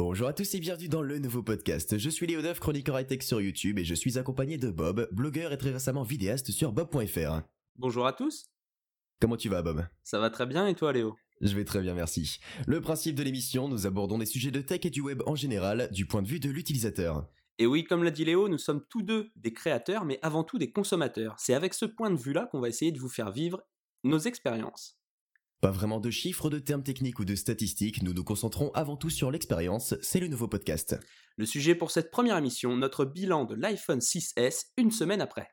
Bonjour à tous et bienvenue dans le nouveau podcast. Je suis Léo Duff, chroniqueur high-tech sur YouTube et je suis accompagné de Bob, blogueur et très récemment vidéaste sur bob.fr. Bonjour à tous. Comment tu vas Bob? Ça va très bien et toi Léo? Je vais très bien merci. Le principe de l'émission, nous abordons des sujets de tech et du web en général du point de vue de l'utilisateur. Et oui, comme l'a dit Léo, nous sommes tous deux des créateurs mais avant tout des consommateurs. C'est avec ce point de vue-là qu'on va essayer de vous faire vivre nos expériences. Pas vraiment de chiffres, de termes techniques ou de statistiques, nous nous concentrons avant tout sur l'expérience, c'est le nouveau podcast. Le sujet pour cette première émission, notre bilan de l'iPhone 6S une semaine après.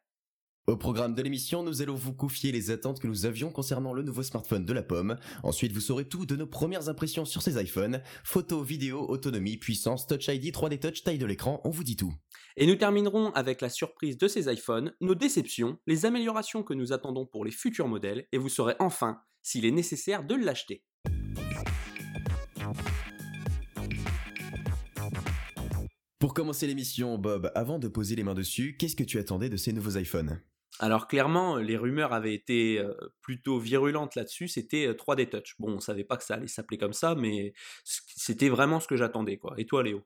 Au programme de l'émission, nous allons vous confier les attentes que nous avions concernant le nouveau smartphone de la pomme. Ensuite, vous saurez tout de nos premières impressions sur ces iPhones. Photos, vidéos, autonomie, puissance, Touch ID, 3D Touch, taille de l'écran, on vous dit tout. Et nous terminerons avec la surprise de ces iPhones, nos déceptions, les améliorations que nous attendons pour les futurs modèles, et vous saurez enfin s'il est nécessaire de l'acheter. Pour commencer l'émission, Bob, avant de poser les mains dessus, qu'est-ce que tu attendais de ces nouveaux iPhones? Alors clairement, les rumeurs avaient été euh, plutôt virulentes là-dessus, c'était 3D euh, Touch. Bon, on savait pas que ça allait s'appeler comme ça, mais c'était vraiment ce que j'attendais, quoi. Et toi, Léo?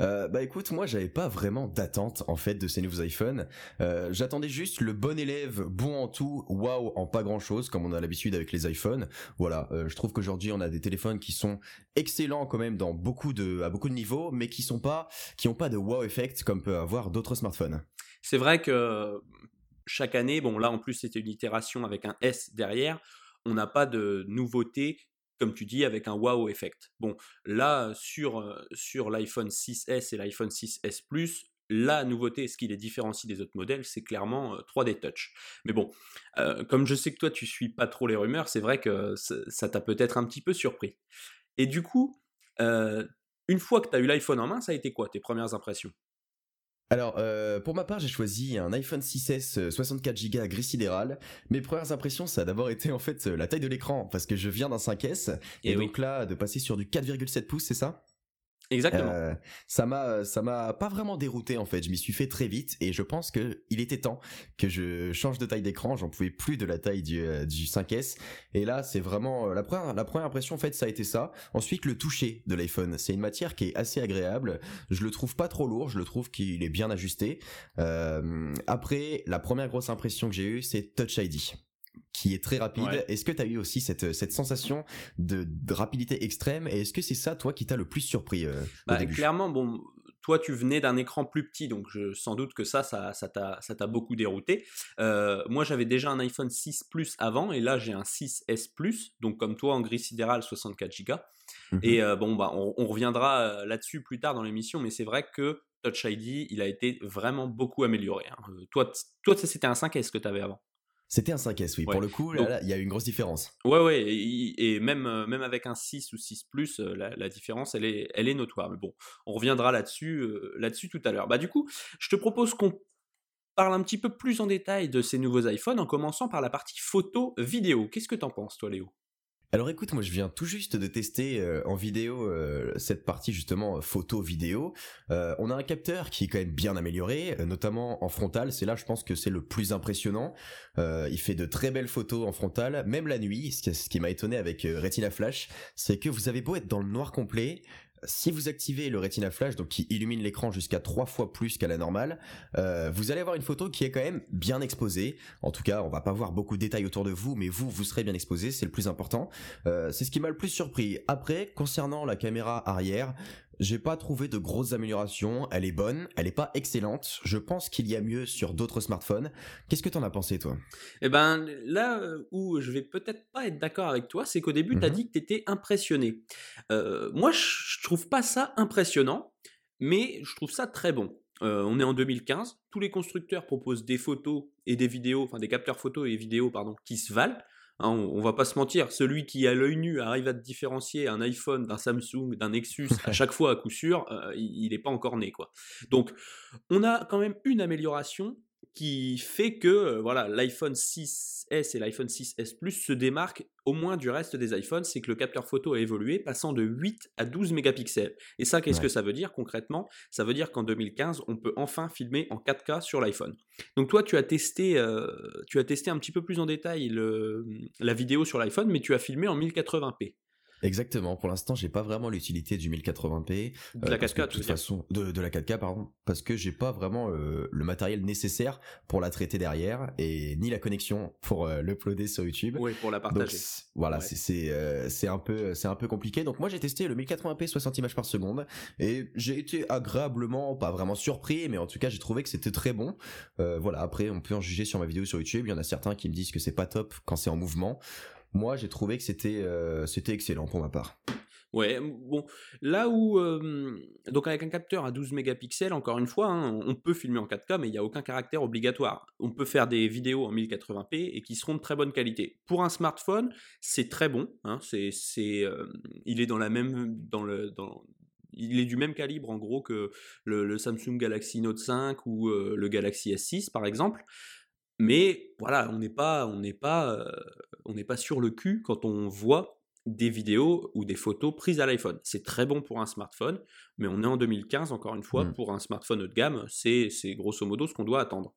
Euh, bah écoute, moi j'avais pas vraiment d'attente en fait de ces nouveaux iPhones. Euh, j'attendais juste le bon élève, bon en tout, waouh en pas grand chose comme on a l'habitude avec les iPhones. Voilà, euh, je trouve qu'aujourd'hui on a des téléphones qui sont excellents quand même à beaucoup de niveaux, mais qui sont pas qui ont pas de wow effect comme peut avoir d'autres smartphones. C'est vrai que chaque année, bon là en plus c'était une itération avec un S derrière, on n'a pas de nouveautés comme tu dis, avec un wow effect. Bon, là, sur, euh, sur l'iPhone 6S et l'iPhone 6S Plus, la nouveauté, ce qui les différencie des autres modèles, c'est clairement 3D euh, Touch. Mais bon, euh, comme je sais que toi, tu suis pas trop les rumeurs, c'est vrai que ça t'a peut-être un petit peu surpris. Et du coup, une fois que tu as eu l'iPhone en main, ça a été quoi tes premières impressions? Alors, euh, pour ma part, j'ai choisi un iPhone 6S 64Go à gris sidéral. Mes premières impressions, ça a d'abord été en fait la taille de l'écran, parce que je viens d'un 5S, et, eh donc là, de passer sur du 4,7 pouces, c'est ça? Exactement. Euh, ça m'a, ça m'a pas vraiment dérouté en fait. Je m'y suis fait très vite et je pense que il était temps que je change de taille d'écran. J'en pouvais plus de la taille du, euh, du 5S. Et là, c'est vraiment euh, la première, la première impression en fait, ça a été ça. Ensuite, le toucher de l'iPhone. C'est une matière qui est assez agréable. Je le trouve pas trop lourd. Je le trouve qu'il est bien ajusté. Euh, après, la première grosse impression que j'ai eue, c'est Touch ID qui est très rapide. Est-ce que tu as eu aussi cette, cette sensation de, rapidité extrême et est-ce que c'est ça, toi, qui t'a le plus surpris euh, bah, Clairement, bon, toi, tu venais d'un écran plus petit, donc je, sans doute que ça, ça, ça t'a beaucoup dérouté. Euh, moi, j'avais déjà un iPhone 6 Plus avant, et là, j'ai un 6S Plus, donc comme toi, en gris sidéral, 64 Go. Et euh, bon, bah, on, on reviendra là-dessus plus tard dans l'émission, mais c'est vrai que Touch ID, il a été vraiment beaucoup amélioré. Hein. Toi, toi, c'était un 5S que tu avais avant. C'était un 5S, oui. Pour le coup, il y a une grosse différence. Ouais, ouais. Et, même, euh, même avec un 6 ou 6 Plus, euh, la, différence, elle est, elle est notoire. Mais bon, on reviendra là-dessus euh, là-dessus tout à l'heure. Bah, du coup, je te propose qu'on parle un petit peu plus en détail de ces nouveaux iPhones en commençant par la partie photo-vidéo. Qu'est-ce que t'en penses, toi, Léo? Alors écoute, moi je viens tout juste de tester euh, en vidéo euh, cette partie justement photo vidéo. Euh, on a un capteur qui est quand même bien amélioré, notamment en frontal. C'est là je pense que c'est le plus impressionnant. il fait de très belles photos en frontal, même la nuit. Ce qui, ce qui m'a étonné avec Retina Flash, c'est que vous avez beau être dans le noir complet, si vous activez le Retina Flash, donc qui illumine l'écran jusqu'à trois fois plus qu'à la normale, euh, vous allez avoir une photo qui est quand même bien exposée. En tout cas, on va pas voir beaucoup de détails autour de vous, mais vous, vous serez bien exposé, c'est le plus important. Euh, c'est ce qui m'a le plus surpris. Après, concernant la caméra arrière, j'ai pas trouvé de grosses améliorations. Elle est bonne, elle est pas excellente. Je pense qu'il y a mieux sur d'autres smartphones. Qu'est-ce que t'en as pensé, toi? Eh ben, là euh, où je vais peut-être pas être d'accord avec toi, c'est qu'au début, tu as mhm. dit que t'étais impressionné. Euh, moi, je trouve pas ça impressionnant, mais je trouve ça très bon. Euh, on est en 2015, tous les constructeurs proposent des photos et des vidéos, enfin des capteurs photos et vidéos, pardon, qui se valent. Hein, on, va pas se mentir, celui qui à l'œil nu arrive à différencier un iPhone d'un Samsung, d'un Nexus à chaque fois à coup sûr, euh, il n'est pas encore né quoi. Donc on a quand même une amélioration qui fait que euh, voilà l'iPhone 6S et l'iPhone 6S Plus se démarquent au moins du reste des iPhones, c'est que le capteur photo a évolué, passant de 8 à 12 mégapixels. Et ça, qu'est-ce que ça veut dire concrètement? Ça veut dire qu'en 2015, on peut enfin filmer en 4K sur l'iPhone. Donc toi, tu as testé, euh, tu as testé un petit peu plus en détail le, la vidéo sur l'iPhone, mais tu as filmé en 1080p. Exactement. Pour l'instant, j'ai pas vraiment l'utilité du 1080p. De la 4K, de toute façon, de, de, la 4K, pardon, parce que j'ai pas vraiment euh, le matériel nécessaire pour la traiter derrière et ni la connexion pour euh, l'uploader sur YouTube. Oui, pour la partager. voilà, c'est euh, c'est un peu c'est un peu compliqué. Donc moi, j'ai testé le 1080p 60 images par seconde et j'ai été agréablement, pas vraiment surpris, mais en tout cas, j'ai trouvé que c'était très bon. voilà. Après, on peut en juger sur ma vidéo sur YouTube. Il y en a certains qui me disent que c'est pas top quand c'est en mouvement. Moi, j'ai trouvé que c'était euh, c'était excellent pour ma part. Ouais, bon, là où donc avec un capteur à 12 mégapixels, encore une fois, hein, on peut filmer en 4K, mais il n'y a aucun caractère obligatoire. On peut faire des vidéos en 1080p et qui seront de très bonne qualité. Pour un smartphone, c'est très bon. Hein, c'est, c'est, il est dans la même, dans le, dans, il est du même calibre en gros que le, Samsung Galaxy Note 5 ou le Galaxy S6 par exemple. Mais voilà, on n'est pas, on n'est pas, on n'est pas sur le cul quand on voit des vidéos ou des photos prises à l'iPhone. C'est très bon pour un smartphone, mais on est en 2015, encore une fois, mmh. pour un smartphone haut de gamme, c'est grosso modo ce qu'on doit attendre.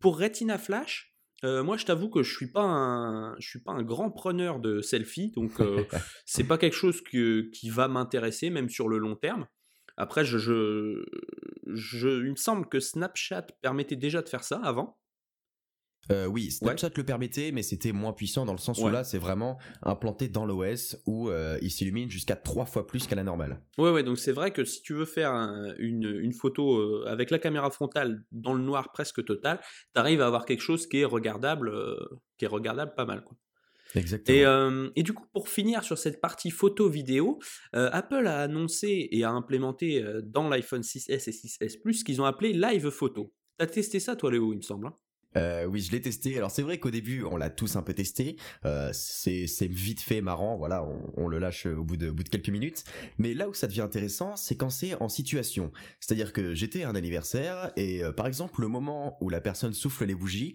Pour Retina Flash, moi je t'avoue que je suis pas un, je suis pas un grand preneur de selfies, donc c'est pas quelque chose qui va m'intéresser, même sur le long terme. Après, je, je, il me semble que Snapchat permettait déjà de faire ça avant. Euh, oui, Snapchat le permettait, mais c'était moins puissant dans le sens où là, c'est vraiment implanté dans l'OS où euh, il s'illumine jusqu'à trois fois plus qu'à la normale. Ouais, ouais, donc c'est vrai que si tu veux faire une, une, photo euh, avec la caméra frontale dans le noir presque total, t'arrives à avoir quelque chose qui est regardable, qui est regardable pas mal, quoi. Exactement. Et, et, du coup, pour finir sur cette partie photo-vidéo, Apple a annoncé et a implémenté dans l'iPhone 6S et 6S Plus ce qu'ils ont appelé Live Photo. T'as testé ça, toi, Léo, il me semble hein? Euh, oui, je l'ai testé. Alors c'est vrai qu'au début, on l'a tous un peu testé. Euh, c'est vite fait marrant, voilà, on, le lâche au bout de, bout de quelques minutes. Mais là où ça devient intéressant, c'est quand c'est en situation. C'est-à-dire que j'étais à un anniversaire et euh, par exemple le moment où la personne souffle les bougies,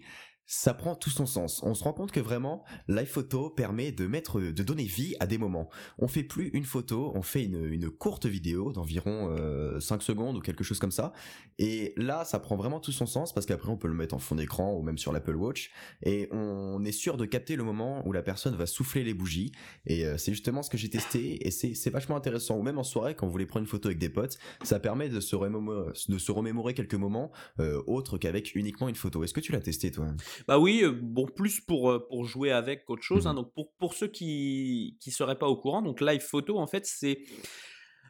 ça prend tout son sens. On se rend compte que vraiment, l'iPhoto permet de mettre, de donner vie à des moments. On fait plus une photo, on fait une, une courte vidéo d'environ euh, 5 secondes ou quelque chose comme ça. Et là, ça prend vraiment tout son sens parce qu'après, on peut le mettre en fond d'écran ou même sur l'Apple Watch. Et on est sûr de capter le moment où la personne va souffler les bougies. Et euh, c'est justement ce que j'ai testé et c'est vachement intéressant. Ou même en soirée, quand vous voulez prendre une photo avec des potes, ça permet de se de se remémorer quelques moments euh, autres qu'avec uniquement une photo. Est-ce que tu l'as testé, toi? Bah oui, euh, bon, plus pour, euh, pour jouer avec qu'autre chose. Hein. Mmh donc pour, pour ceux qui ne seraient pas au courant, donc live photo, en fait, c'est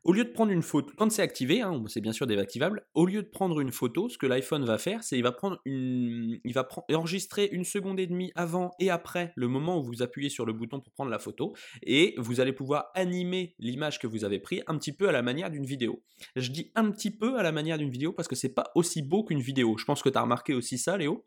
au lieu de prendre une photo, quand c'est activé, hein, c'est bien sûr désactivable, au lieu de prendre une photo, ce que l'iPhone va faire, c'est il va prendre une, il va enregistrer une seconde et demie avant et après le moment où vous appuyez sur le bouton pour prendre la photo, et vous allez pouvoir animer l'image que vous avez prise un petit peu à la manière d'une vidéo. Je dis un petit peu à la manière d'une vidéo parce que c'est pas aussi beau qu'une vidéo. Je pense que tu as remarqué aussi ça, Léo?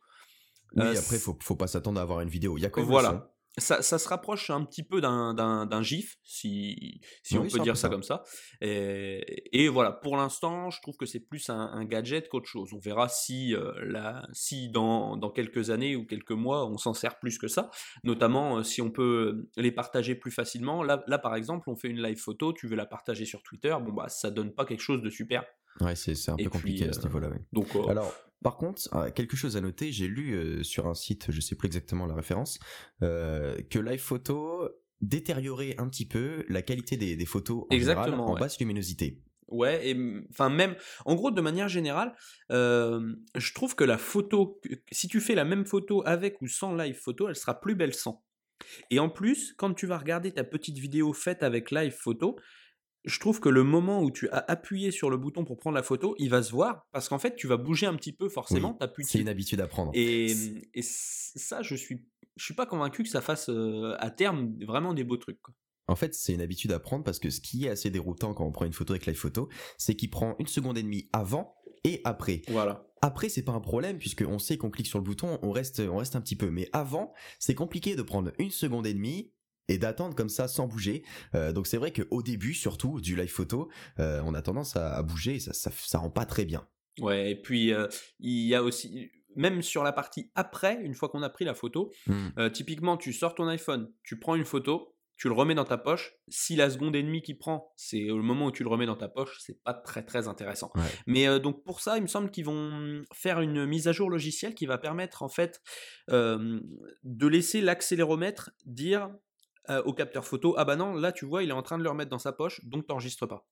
Oui, euh, après, faut, faut pas s'attendre à avoir une vidéo. Il y a quoi voilà. Ça, ça, se rapproche un petit peu d'un GIF, si, si on peut dire ça, comme ça. Et, et voilà, pour l'instant, je trouve que c'est plus un, gadget qu'autre chose. On verra si, euh, là, si dans, dans, quelques années ou quelques mois, on s'en sert plus que ça. Notamment euh, si on peut les partager plus facilement. Là, là, par exemple, on fait une live photo, tu veux la partager sur Twitter, bon bah ça donne pas quelque chose de super. Ouais, c'est un peu compliqué à ce niveau-là. Donc, Alors, par contre, euh, quelque chose à noter, j'ai lu euh, sur un site, je sais plus exactement la référence, euh, que l'iPhoto détériorait un petit peu la qualité des, photos en, général, en basse luminosité. Ouais, et enfin même, en gros, de manière générale, je trouve que la photo, si tu fais la même photo avec ou sans live photo, elle sera plus belle sans. Et en plus, quand tu vas regarder ta petite vidéo faite avec live photo, je trouve que le moment où tu as appuyé sur le bouton pour prendre la photo, il va se voir parce qu'en fait, tu vas bouger un petit peu forcément. c'est une habitude à prendre. Et, et, ça, je suis, je suis pas convaincu que ça fasse euh, à terme vraiment des beaux trucs. En fait, c'est une habitude à prendre parce que ce qui est assez déroutant quand on prend une photo avec photo, c'est qu'il prend une seconde et demie avant et après. Voilà. Après, c'est pas un problème puisque on sait qu'on clique sur le bouton, on reste, on reste un petit peu. Mais avant, c'est compliqué de prendre une seconde et demie et d'attendre comme ça sans bouger. Euh, donc c'est vrai qu'au début, surtout du live photo, euh, on a tendance à, bouger et ça, ça, ça, rend pas très bien. Ouais, et puis euh, il y a aussi, même sur la partie après, une fois qu'on a pris la photo, mmh. typiquement tu sors ton iPhone, tu prends une photo, tu le remets dans ta poche. Si la seconde et demie qui prend, c'est le moment où tu le remets dans ta poche, c'est pas très très intéressant. Mais donc pour ça, il me semble qu'ils vont faire une mise à jour logicielle qui va permettre en fait de laisser l'accéléromètre dire au capteur photo, ah bah non, là tu vois, il est en train de le remettre dans sa poche, donc t'enregistres pas.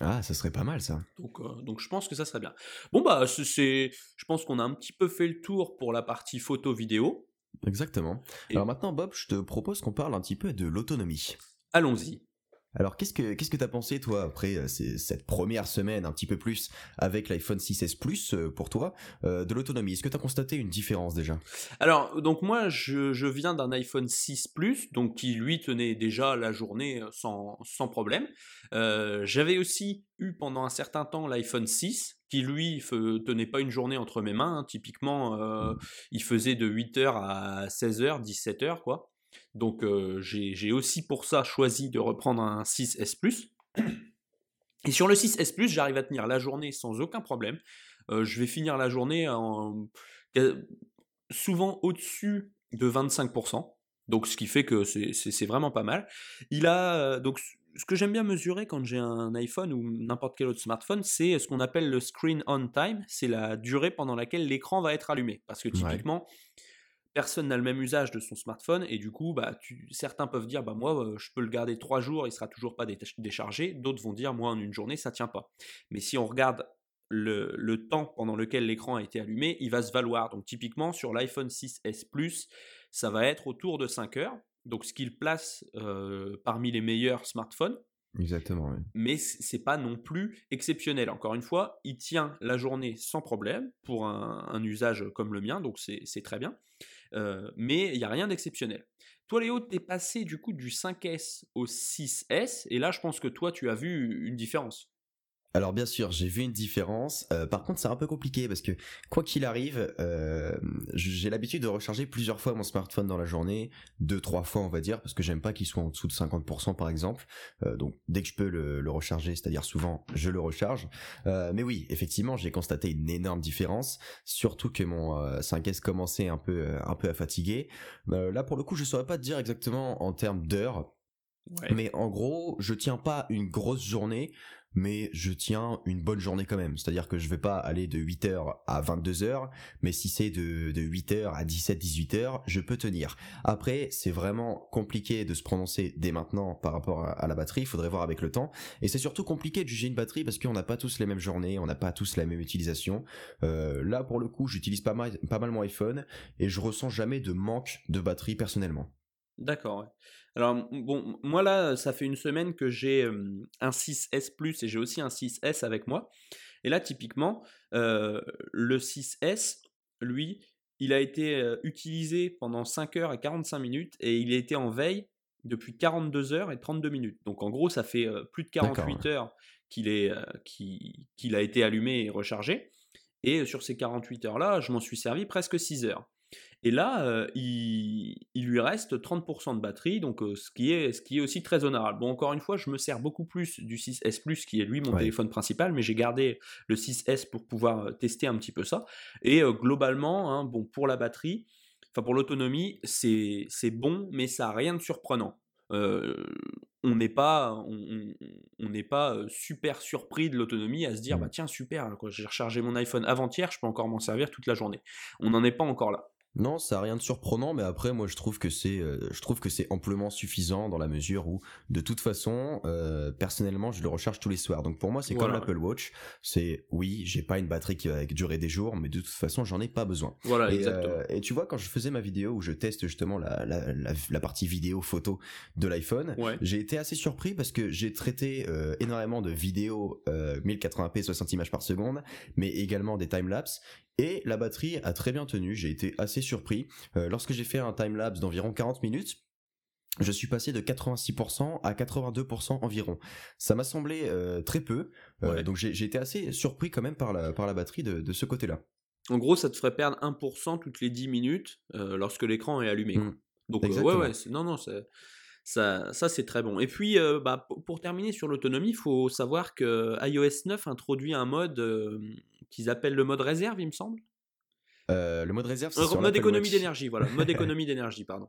Ah, ça serait pas mal ça. Donc, donc je pense que ça serait bien. Bon bah c'est, je pense qu'on a un petit peu fait le tour pour la partie photo vidéo. Exactement. Alors maintenant Bob, je te propose qu'on parle un petit peu de l'autonomie. Allons-y. Alors qu'est-ce que qu'est-ce que t'as pensé toi après euh, cette première semaine un petit peu plus avec l'iPhone 6s Plus euh, pour toi euh, de l'autonomie? Est-ce que t'as constaté une différence déjà? Alors donc moi je, viens d'un iPhone 6 Plus donc qui lui tenait déjà la journée sans, sans problème. J'avais aussi eu pendant un certain temps l'iPhone 6 qui lui tenait pas une journée entre mes mains. Hein. Typiquement il faisait de 8h à 16h, 17h quoi. Donc j'ai aussi pour ça choisi de reprendre un 6S Plus. Et sur le 6S Plus, j'arrive à tenir la journée sans aucun problème. je vais finir la journée en, souvent au-dessus de 25%. Donc ce qui fait que c'est vraiment pas mal. Il a donc ce que j'aime bien mesurer quand j'ai un iPhone ou n'importe quel autre smartphone, c'est ce qu'on appelle le screen on time, c'est la durée pendant laquelle l'écran va être allumé. Parce que typiquement, personne n'a le même usage de son smartphone et du coup, bah, certains peuvent dire, bah moi, euh, je peux le garder trois jours, il sera toujours pas déchargé. D'autres vont dire, moi, en une journée, ça tient pas. Mais si on regarde le, temps pendant lequel l'écran a été allumé, il va se valoir. Donc typiquement sur l'iPhone 6S Plus, ça va être autour de 5 heures. Donc ce qu'il place euh, parmi les meilleurs smartphones. Exactement. Oui. Mais c'est pas non plus exceptionnel. Encore une fois, il tient la journée sans problème pour un, un usage comme le mien, donc c'est très bien. Mais il n'y a rien d'exceptionnel. Toi, Léo, tu es passé du coup du 5S au 6S, et là, je pense que toi, tu as vu une différence. Alors bien sûr, j'ai vu une différence. Euh, par contre, c'est un peu compliqué parce que quoi qu'il arrive, euh, j'ai l'habitude de recharger plusieurs fois mon smartphone dans la journée, deux trois fois on va dire, parce que j'aime pas qu'il soit en dessous de 50% par exemple. Euh, donc dès que je peux le, recharger, c'est-à-dire souvent, je le recharge. mais oui, effectivement, j'ai constaté une énorme différence, surtout que mon 5S commençait un peu un peu à fatiguer. là pour le coup, je saurais pas te dire exactement en termes d'heures. Mais en gros, je tiens pas une grosse journée mais je tiens une bonne journée quand même. C'est-à-dire que je vais pas aller de 8h à 22h, mais si c'est de, de 8h à 17, 18h, je peux tenir. Après, c'est vraiment compliqué de se prononcer dès maintenant par rapport à, la batterie, il faudrait voir avec le temps. Et c'est surtout compliqué de juger une batterie parce qu'on n'a pas tous les mêmes journées, on n'a pas tous la même utilisation. Euh, là, pour le coup, j'utilise pas mal, pas mal mon iPhone et je ressens jamais de manque de batterie personnellement. D'accord. Alors, bon, moi là, ça fait une semaine que j'ai un 6S Plus et j'ai aussi un 6S avec moi. Et là, typiquement, le 6S, lui, il a été utilisé pendant 5 heures et 45 minutes et il a été en veille depuis 42 heures et 32 minutes. Donc en gros, ça fait plus de 48 heures qu'il est, qu'il a été allumé et rechargé. Et sur ces 48 heures-là, je m'en suis servi presque 6 heures. Et là, il, lui reste 30% de batterie, donc ce, qui est, ce qui est aussi très honorable. Bon, encore une fois, je me sers beaucoup plus du 6S Plus, qui est lui mon téléphone principal, mais j'ai gardé le 6S pour pouvoir tester un petit peu ça. Et globalement, hein, bon, pour la batterie, enfin pour l'autonomie, c'est bon, mais ça n'a rien de surprenant. on n'est pas, on, n'est pas super surpris de l'autonomie à se dire, mmh. bah tiens, super, j'ai rechargé mon iPhone avant-hier, je peux encore m'en servir toute la journée. On n'en est pas encore là. Non, ça n'a rien de surprenant, mais après, moi, je trouve que c'est, euh, je trouve que c'est amplement suffisant dans la mesure où, de toute façon, euh, personnellement, je le recharge tous les soirs. Donc pour moi, c'est comme l'Apple Watch. C'est, oui, j'ai pas une batterie qui va durer des jours, mais de toute façon, j'en ai pas besoin. Voilà, et, exactement. Euh, et tu vois, quand je faisais ma vidéo où je teste justement la, la, la, partie vidéo photo de l'iPhone, j'ai été assez surpris parce que j'ai traité énormément de vidéos 1080p 60 images par seconde, mais également des timelapses. Et la batterie a très bien tenu, j'ai été assez surpris. Euh, lorsque j'ai fait un timelapse d'environ 40 minutes, je suis passé de 86% à 82% environ. Ça m'a semblé euh, très peu, euh, donc j'ai été assez surpris quand même par la, par la batterie de, ce côté-là. En gros, ça te ferait perdre 1% toutes les 10 minutes lorsque l'écran est allumé. Mmh. Donc ouais, ouais, non, non, ça, ça c'est très bon. Et puis, bah, pour terminer sur l'autonomie, il faut savoir que iOS 9 introduit un mode qu'ils appellent le mode réserve, il me semble. Euh, le mode réserve, c'est le mode économie d'énergie, voilà, mode économie d'énergie, pardon.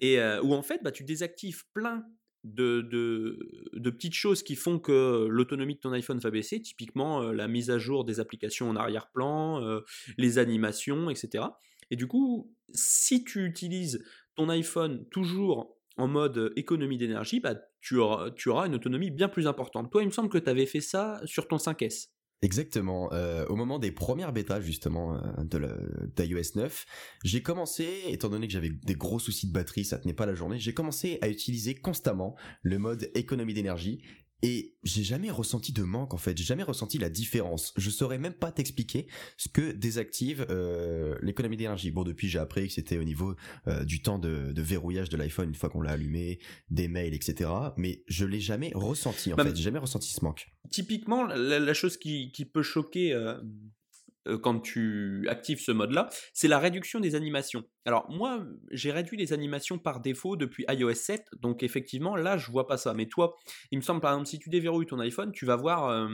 Et euh, où en fait, bah, tu désactives plein de, de, petites choses qui font que l'autonomie de ton iPhone va baisser, typiquement euh, la mise à jour des applications en arrière-plan, les animations, etc. Et du coup, si tu utilises ton iPhone toujours en mode économie d'énergie, bah, tu, auras, tu auras une autonomie bien plus importante. Toi, il me semble que tu avais fait ça sur ton 5S. Exactement. Euh, au moment des premières bêtas justement euh, de d'iOS 9, j'ai commencé, étant donné que j'avais des gros soucis de batterie, ça tenait pas la journée, j'ai commencé à utiliser constamment le mode économie d'énergie et j'ai jamais ressenti de manque en fait, j'ai jamais ressenti la différence. Je saurais même pas t'expliquer ce que désactive euh, l'économie d'énergie. Bon, depuis j'ai appris que c'était au niveau euh, du temps de, verrouillage de l'iPhone une fois qu'on l'a allumé, des mails, etc. Mais je l'ai jamais ressenti en bah, fait, j'ai jamais ressenti ce manque. Typiquement, la, chose qui, peut choquer euh, quand tu actives ce mode-là, c'est la réduction des animations. Alors moi, j'ai réduit les animations par défaut depuis iOS 7, donc effectivement là, je vois pas ça. Mais toi, il me semble par exemple si tu déverrouilles ton iPhone, tu vas voir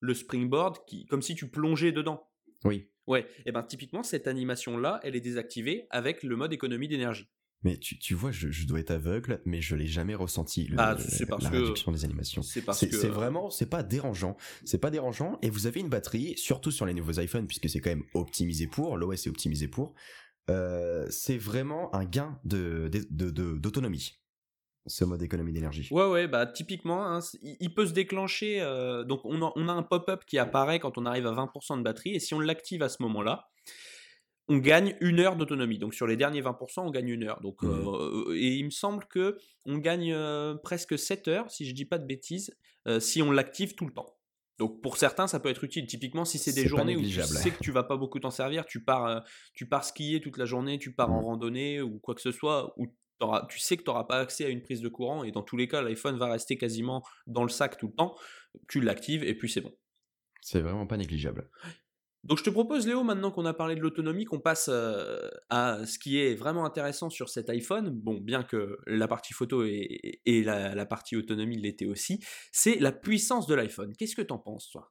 le springboard qui, comme si tu plongeais dedans. Oui. Ouais. Et ben typiquement cette animation-là, elle est désactivée avec le mode économie d'énergie. Mais tu, tu vois, je, je, dois être aveugle, mais je l'ai jamais ressenti. Le, ah, c'est parce la réduction des animations. C'est parce que c'est vraiment, c'est pas dérangeant. C'est pas dérangeant. Et vous avez une batterie, surtout sur les nouveaux iPhones, puisque c'est quand même optimisé pour. L'OS est optimisé pour. Euh, c'est vraiment un gain de d'autonomie. Ce mode économie d'énergie. Ouais, ouais, bah typiquement, hein, il peut se déclencher. Euh, donc on a, on a un pop-up qui apparaît quand on arrive à 20% de batterie, et si on l'active à ce moment-là, on gagne une heure d'autonomie. Donc sur les derniers 20%, on gagne une heure. Donc, mmh. euh, et il me semble que on gagne euh, presque 7 heures, si je dis pas de bêtises, euh, si on l'active tout le temps. Donc pour certains, ça peut être utile. Typiquement, si c'est des journées où tu sais que tu vas pas beaucoup t'en servir, tu pars, tu pars skier toute la journée, tu pars en mmh. randonnée ou quoi que ce soit, où tu sais que tu n'auras pas accès à une prise de courant et dans tous les cas, l'iPhone va rester quasiment dans le sac tout le temps. Tu l'actives et puis c'est bon. C'est vraiment pas négligeable. Donc je te propose Léo, maintenant qu'on a parlé de l'autonomie, qu'on passe euh, à ce qui est vraiment intéressant sur cet iPhone, bon bien que la partie photo et, la, partie autonomie l'étaient aussi, c'est la puissance de l'iPhone. Qu'est-ce que t'en penses toi?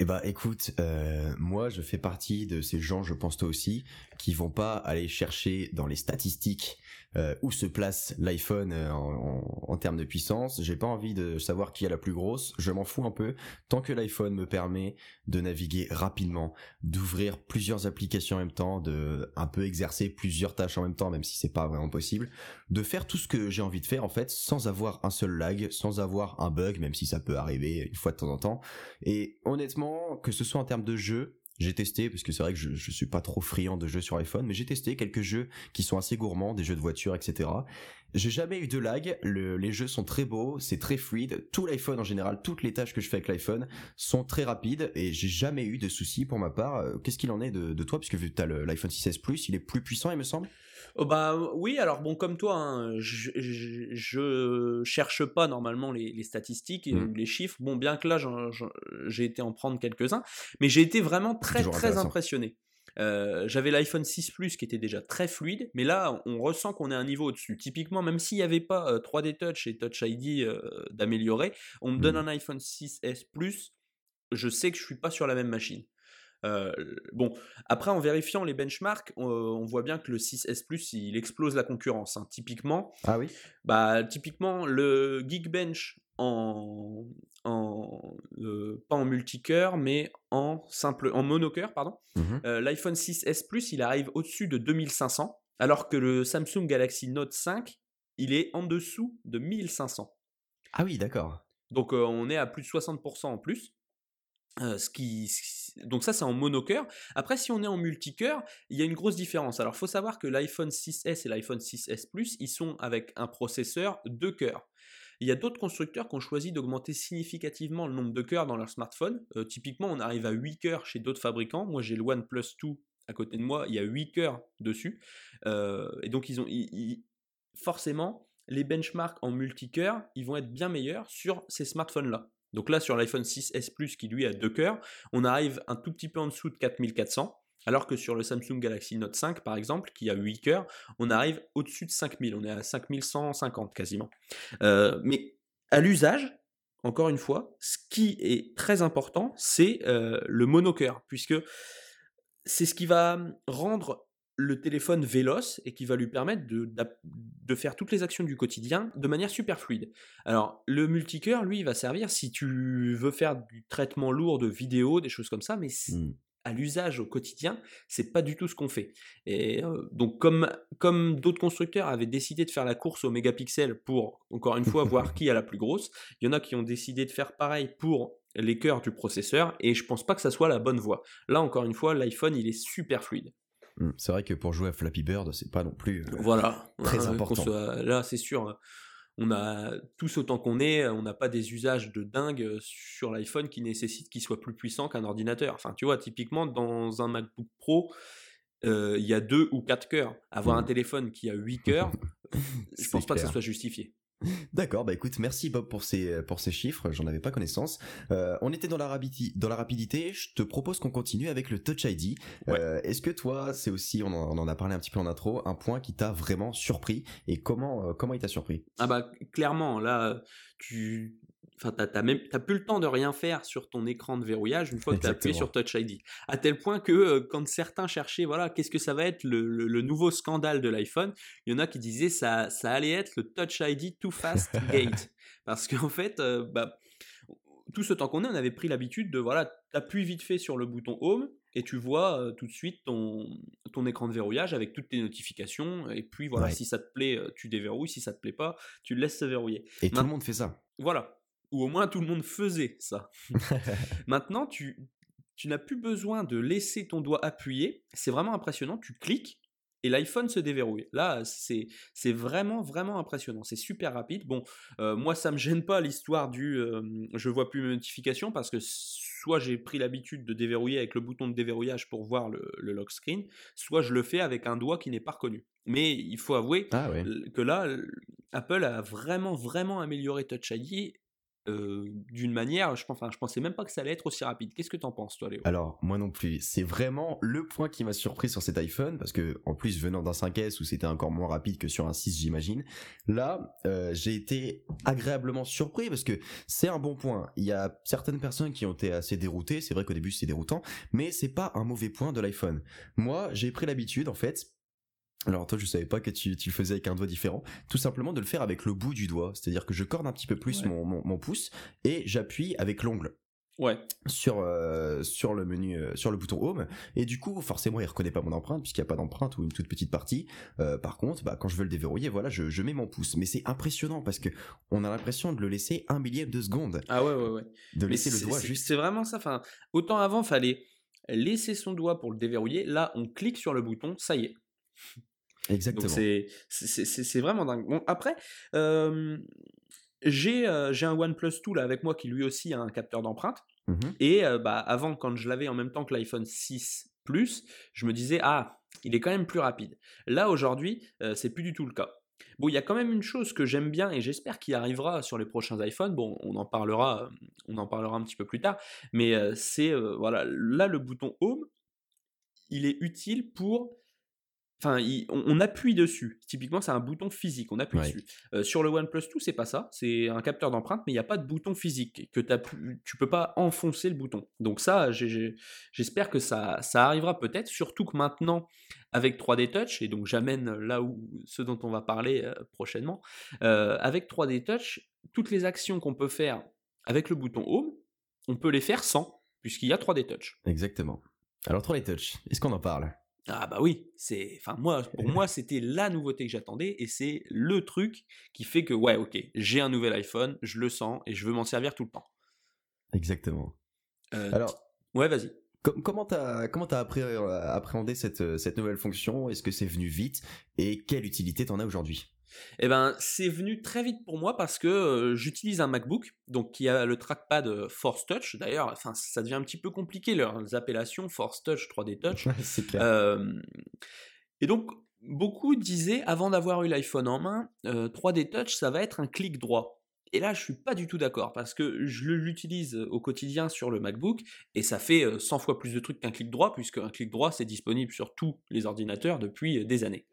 Eh ben écoute, euh, moi je fais partie de ces gens, je pense toi aussi, qui vont pas aller chercher dans les statistiques euh, où se place l'iPhone euh, en, termes de puissance. J'ai pas envie de savoir qui a la plus grosse. Je m'en fous un peu. Tant que l'iPhone me permet de naviguer rapidement, d'ouvrir plusieurs applications en même temps, de un peu exercer plusieurs tâches en même temps, même si c'est pas vraiment possible, de faire tout ce que j'ai envie de faire en fait, sans avoir un seul lag, sans avoir un bug, même si ça peut arriver une fois de temps en temps. Et honnêtement, que ce soit en termes de jeu, j'ai testé, parce que c'est vrai que je, je suis pas trop friand de jeux sur iPhone, mais j'ai testé quelques jeux qui sont assez gourmands, des jeux de voiture, etc. J'ai jamais eu de lag, les jeux sont très beaux, c'est très fluide, tout l'iPhone en général, toutes les tâches que je fais avec l'iPhone sont très rapides et j'ai jamais eu de soucis pour ma part. Euh, qu'est-ce qu'il en est de, de toi, puisque vu que tu as l'iPhone 6S Plus, il est plus puissant il me semble? Oh, bah oui, alors bon, comme toi, hein, je, je, cherche pas normalement les, statistiques mmh. ou les chiffres. Bon, bien que là, j'ai été en prendre quelques-uns, mais j'ai été vraiment très très impressionné. Euh, j'avais l'iPhone 6 Plus qui était déjà très fluide, mais là on ressent qu'on est un niveau au-dessus. Typiquement, même s'il n'y avait pas 3D euh, Touch et Touch ID euh, d'améliorer, on me donne mmh. un iPhone 6S Plus, je sais que je suis pas sur la même machine. Euh, bon, après, en vérifiant les benchmarks, on, voit bien que le 6S Plus, il explose la concurrence. Hein. Typiquement, ah oui bah, typiquement, le Geekbench en, en euh, pas en multicœur, mais en simple, en monocœur, pardon. Mmh euh, L'iPhone 6S Plus, il arrive au-dessus de 2500, alors que le Samsung Galaxy Note 5, il est en dessous de 1500. Ah oui, d'accord. Donc on est à plus de 60% en plus. Qui, donc ça c'est en monocœur. Après si on est en multicœur, il y a une grosse différence. Alors il faut savoir que l'iPhone 6S et l'iPhone 6S Plus, ils sont avec un processeur de cœurs. Il y a d'autres constructeurs qui ont choisi d'augmenter significativement le nombre de cœurs dans leur smartphone. typiquement, on arrive à 8 cœurs chez d'autres fabricants. Moi, j'ai le OnePlus 2 à côté de moi, il y a 8 cœurs dessus. et donc, ils ont, forcément, les benchmarks en multicœur, ils vont être bien meilleurs sur ces smartphones-là. Donc là, sur l'iPhone 6S Plus qui lui a deux cœurs, on arrive un tout petit peu en dessous de 4400. Alors que sur le Samsung Galaxy Note 5, par exemple, qui a 8 cœurs, on arrive au-dessus de 5000. On est à 5150 quasiment. Euh, mais à l'usage, encore une fois, ce qui est très important, c'est euh, le monocœur, puisque c'est ce qui va rendre le téléphone véloce et qui va lui permettre de, de, faire toutes les actions du quotidien de manière super fluide. Alors, le multicœur, lui, il va servir si tu veux faire du traitement lourd de vidéo, des choses comme ça, mais mmh. à l'usage au quotidien, c'est pas du tout ce qu'on fait. Et donc comme comme d'autres constructeurs avaient décidé de faire la course au mégapixel pour encore une fois voir qui a la plus grosse, il y en a qui ont décidé de faire pareil pour les cœurs du processeur et je pense pas que ça soit la bonne voie. Là encore une fois, l'iPhone il est super fluide. Mmh, c'est vrai que pour jouer à Flappy Bird, c'est pas non plus voilà, très important. là, c'est sûr on a tous autant qu'on est, on n'a pas des usages de dingue sur l'iPhone qui nécessitent qu'il soit plus puissant qu'un ordinateur. Enfin, tu vois, typiquement dans un MacBook Pro, il y a deux ou quatre cœurs. Avoir un mmh. téléphone qui a huit cœurs, je pense pas que ça soit justifié. D'accord, bah écoute, merci Bob pour ces pour ces chiffres, j'en avais pas connaissance. Euh, on était dans la rapidité, dans la rapidité. Je te propose qu'on continue avec le Touch ID. Euh, est-ce que toi, c'est aussi, on en, a parlé un petit peu en intro, un point qui t'a vraiment surpris et comment euh, comment il t'a surpris? Ah bah clairement, là, tu Enfin, t'as, même, plus le temps de rien faire sur ton écran de verrouillage une fois que tu as appuyé sur Touch ID. À tel point que euh, quand certains cherchaient, voilà, qu'est-ce que ça va être le, nouveau scandale de l'iPhone, il y en a qui disaient ça, ça allait être le Touch ID Too Fast Gate. Parce qu'en fait, euh, bah, tout ce temps qu'on est, on avait pris l'habitude de, voilà, t'appuies vite fait sur le bouton Home et tu vois euh, tout de suite ton, ton écran de verrouillage avec toutes tes notifications. Et puis voilà, si ça te plaît, tu déverrouilles. Si ça te plaît pas, tu le laisses se verrouiller. Et tout le monde fait ça. Voilà ou au moins tout le monde faisait ça. Maintenant, tu, tu n'as plus besoin de laisser ton doigt appuyé. C'est vraiment impressionnant. Tu cliques et l'iPhone se déverrouille. Là, c'est c'est vraiment vraiment impressionnant. C'est super rapide. Bon, euh, moi ça me gêne pas l'histoire du euh, je vois plus mes notifications parce que soit j'ai pris l'habitude de déverrouiller avec le bouton de déverrouillage pour voir le, le, lock screen, soit je le fais avec un doigt qui n'est pas reconnu. Mais il faut avouer ah que là, Apple a vraiment vraiment amélioré Touch ID d'une manière, je, pensais même pas que ça allait être aussi rapide. Qu'est-ce que tu en penses, toi, Léo? Alors, moi non plus. C'est vraiment le point qui m'a surpris sur cet iPhone, parce que, en plus, venant d'un 5S où c'était encore moins rapide que sur un 6, j'imagine, là, euh, j'ai été agréablement surpris, parce que c'est un bon point. Il y a certaines personnes qui ont été assez déroutées, c'est vrai qu'au début c'est déroutant, mais c'est pas un mauvais point de l'iPhone. Moi, j'ai pris l'habitude, en fait, alors toi, je savais pas que tu, tu, le faisais avec un doigt différent. Tout simplement de le faire avec le bout du doigt. C'est-à-dire que je corde un petit peu plus mon, mon, pouce et j'appuie avec l'ongle. Ouais. Sur euh, sur le menu euh, sur le bouton home et du coup forcément il reconnaît pas mon empreinte puisqu'il n'y a pas d'empreinte ou une toute petite partie. Euh, par contre bah quand je veux le déverrouiller voilà je, je mets mon pouce mais c'est impressionnant parce que on a l'impression de le laisser un millième de seconde. Ah ouais ouais ouais. De laisser le doigt juste. C'est vraiment ça. Enfin autant avant fallait laisser son doigt pour le déverrouiller. Là on clique sur le bouton ça y est. Exactement. C'est vraiment dingue. Bon, après, j'ai un OnePlus 2 là avec moi qui lui aussi a un capteur d'empreinte. Mmh Et bah, avant, quand je l'avais en même temps que l'iPhone 6 Plus, je me disais, ah, il est quand même plus rapide. Là, aujourd'hui, c'est plus du tout le cas. Bon, il y a quand même une chose que j'aime bien et j'espère qu'il arrivera sur les prochains iPhones. Bon, on en parlera, on en parlera un petit peu plus tard. Mais c'est, voilà, là, le bouton Home, il est utile pour Enfin, on, appuie dessus. Typiquement, c'est un bouton physique. On appuie dessus. Euh, sur le OnePlus 2, c'est pas ça. C'est un capteur d'empreinte, mais il n'y a pas de bouton physique. Que tu peux pas enfoncer le bouton. Donc ça, j'espère que ça, ça arrivera peut-être. Surtout que maintenant, avec 3D Touch, et donc j'amène là où ce dont on va parler euh, prochainement, euh, avec 3D Touch, toutes les actions qu'on peut faire avec le bouton Home, on peut les faire sans, puisqu'il y a 3D Touch. Exactement. Alors 3D Touch, est-ce qu'on en parle? Ah bah oui, c'est, enfin moi, pour moi c'était la nouveauté que j'attendais et c'est le truc qui fait que ouais, ok, j'ai un nouvel iPhone, je le sens et je veux m'en servir tout le temps. Exactement. Euh, Alors, ouais, vas-y. comment t'as comment t'as euh, appréhendé cette cette nouvelle fonction? Est-ce que c'est venu vite? Et quelle utilité t'en as aujourd'hui? Eh ben, c'est venu très vite pour moi parce que j'utilise un MacBook, donc qui a le trackpad Force Touch. D'ailleurs, enfin, ça devient un petit peu compliqué leurs appellations Force Touch, 3D Touch. et donc, beaucoup disaient avant d'avoir eu l'iPhone en main, 3D Touch, ça va être un clic droit. Et là, je suis pas du tout d'accord parce que je l'utilise au quotidien sur le MacBook et ça fait 100 fois plus de trucs qu'un clic droit puisque un clic droit c'est disponible sur tous les ordinateurs depuis des années.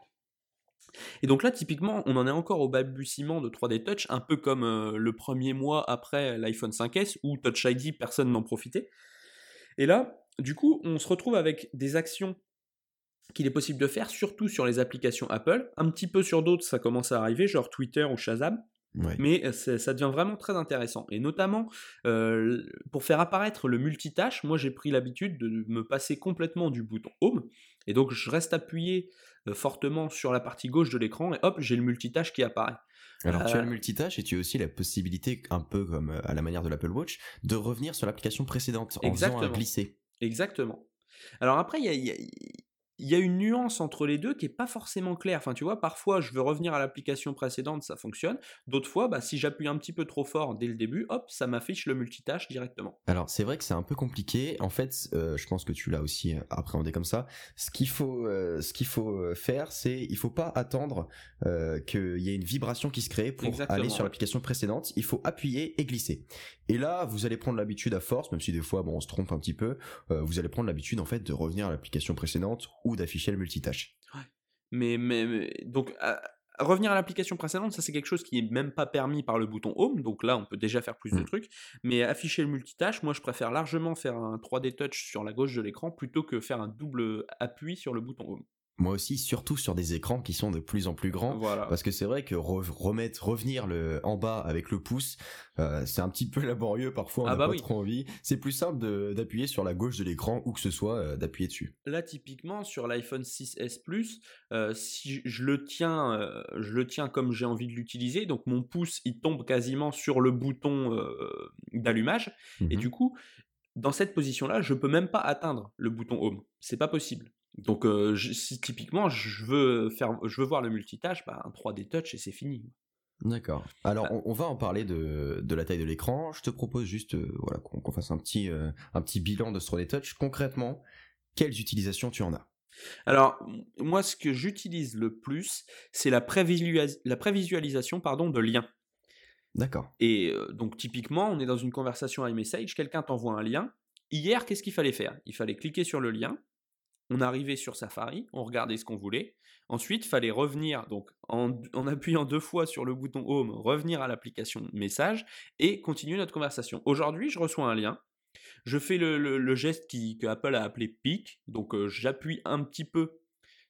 Et donc là, typiquement, on en est encore au balbutiement de 3D Touch, un peu comme euh, le premier mois après l'iPhone 5S, où Touch ID, personne n'en profitait. Et là, du coup, on se retrouve avec des actions qu'il est possible de faire, surtout sur les applications Apple. Un petit peu sur d'autres, ça commence à arriver, genre Twitter ou Shazam. Mais ça devient vraiment très intéressant. Et notamment, pour faire apparaître le multitâche, moi j'ai pris l'habitude de me passer complètement du bouton Home. Et donc je reste appuyé fortement sur la partie gauche de l'écran et hop, j'ai le multitâche qui apparaît. Alors tu as le multitâche et tu as aussi la possibilité, un peu comme à la manière de l'Apple Watch, de revenir sur l'application précédente en faisant un glisser. Exactement. Alors après, il y a, il y a une nuance entre les deux qui est pas forcément claire. Enfin, tu vois, parfois, je veux revenir à l'application précédente, ça fonctionne. D'autres fois, bah, si j'appuie un petit peu trop fort dès le début, hop, ça m'affiche le multitâche directement. Alors, c'est vrai que c'est un peu compliqué. En fait, euh, je pense que tu l'as aussi euh, appréhendé comme ça. Ce qu'il faut, euh, ce qu'il faut faire, c'est, il faut pas attendre qu'il y ait une vibration qui se crée pour aller sur l'application précédente. Il faut appuyer et glisser. Et là, vous allez prendre l'habitude à force, même si des fois, bon, on se trompe un petit peu. vous allez prendre l'habitude, en fait, de revenir à l'application précédente ou d'afficher le multitâche. Mais, mais, donc revenir à l'application précédente, ça c'est quelque chose qui est même pas permis par le bouton Home, donc là on peut déjà faire plus de mmh. trucs. Mais afficher le multitâche, moi je préfère largement faire un 3D touch sur la gauche de l'écran plutôt que faire un double appui sur le bouton Home. Moi aussi, surtout sur des écrans qui sont de plus en plus grands. Voilà. Parce que c'est vrai que remettre, revenir le, en bas avec le pouce, euh, c'est un petit peu laborieux parfois, on ah bah pas trop envie. C'est plus simple d'appuyer sur la gauche de l'écran ou que ce soit euh, d'appuyer dessus. Là, typiquement, sur l'iPhone 6S Plus, euh, si je le tiens, je le tiens comme j'ai envie de l'utiliser, donc mon pouce, il tombe quasiment sur le bouton d'allumage. Et mmh du coup, dans cette position-là, je peux même pas atteindre le bouton Home. C'est pas possible. Donc, si typiquement je veux faire, je veux voir le multitâche, bah, un 3D touch et c'est fini. D'accord. Alors, bah on, va en parler de, de la taille de l'écran. Je te propose juste, voilà, qu'on fasse un petit, un petit bilan de ce 3D touch. Concrètement, quelles utilisations tu en as? Alors, moi, ce que j'utilise le plus, c'est la, la, prévisualisation pardon, de liens. D'accord. Et donc, typiquement, on est dans une conversation iMessage, quelqu'un t'envoie un lien. Hier, qu'est-ce qu'il fallait faire? Il fallait cliquer sur le lien, on arrivait sur Safari, on regardait ce qu'on voulait. Ensuite, il fallait revenir, donc en, appuyant deux fois sur le bouton Home, revenir à l'application Message et continuer notre conversation. Aujourd'hui, je reçois un lien. Je fais le, geste qui, que Apple a appelé PIC, donc euh, j'appuie un petit peu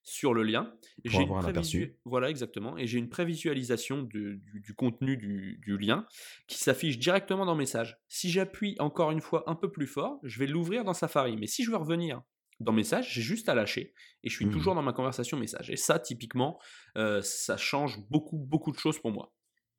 sur le lien. J'ai une prévisu... Voilà, exactement. Et j'ai une prévisualisation du, contenu du, du, lien qui s'affiche directement dans Message. Si j'appuie encore une fois un peu plus fort, je vais l'ouvrir dans Safari. Mais si je veux revenir dans message, j'ai juste à lâcher et je suis mmh. toujours dans ma conversation message. Et ça, typiquement, euh, ça change beaucoup, beaucoup de choses pour moi.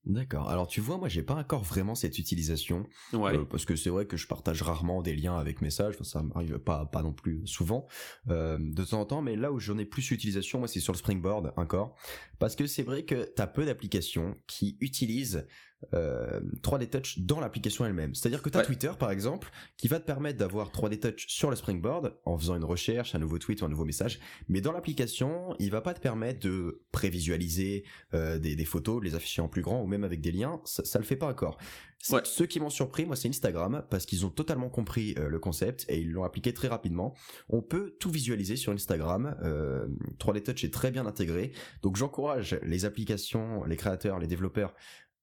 D'accord. Alors tu vois, moi j'ai pas encore vraiment cette utilisation ouais. Euh, parce que c'est vrai que je partage rarement des liens avec messages. Enfin, ça m'arrive pas pas non plus souvent euh, de temps en temps. Mais là où j'en ai plus utilisation, moi c'est sur le Springboard encore parce que c'est vrai que t'as peu d'applications qui utilisent 3D euh, Touch dans l'application elle-même. C'est-à-dire que tu as Twitter par exemple qui va te permettre d'avoir 3D Touch sur le Springboard en faisant une recherche, un nouveau tweet ou un nouveau message, mais dans l'application, il va pas te permettre de prévisualiser euh, des, photos, les afficher en plus grand ou même avec des liens, ça, ça le fait pas encore. Ceux qui m'ont surpris, moi, c'est Instagram, parce qu'ils ont totalement compris euh, le concept et ils l'ont appliqué très rapidement. On peut tout visualiser sur Instagram. 3D Touch est très bien intégré. Donc j'encourage les applications, les créateurs, les développeurs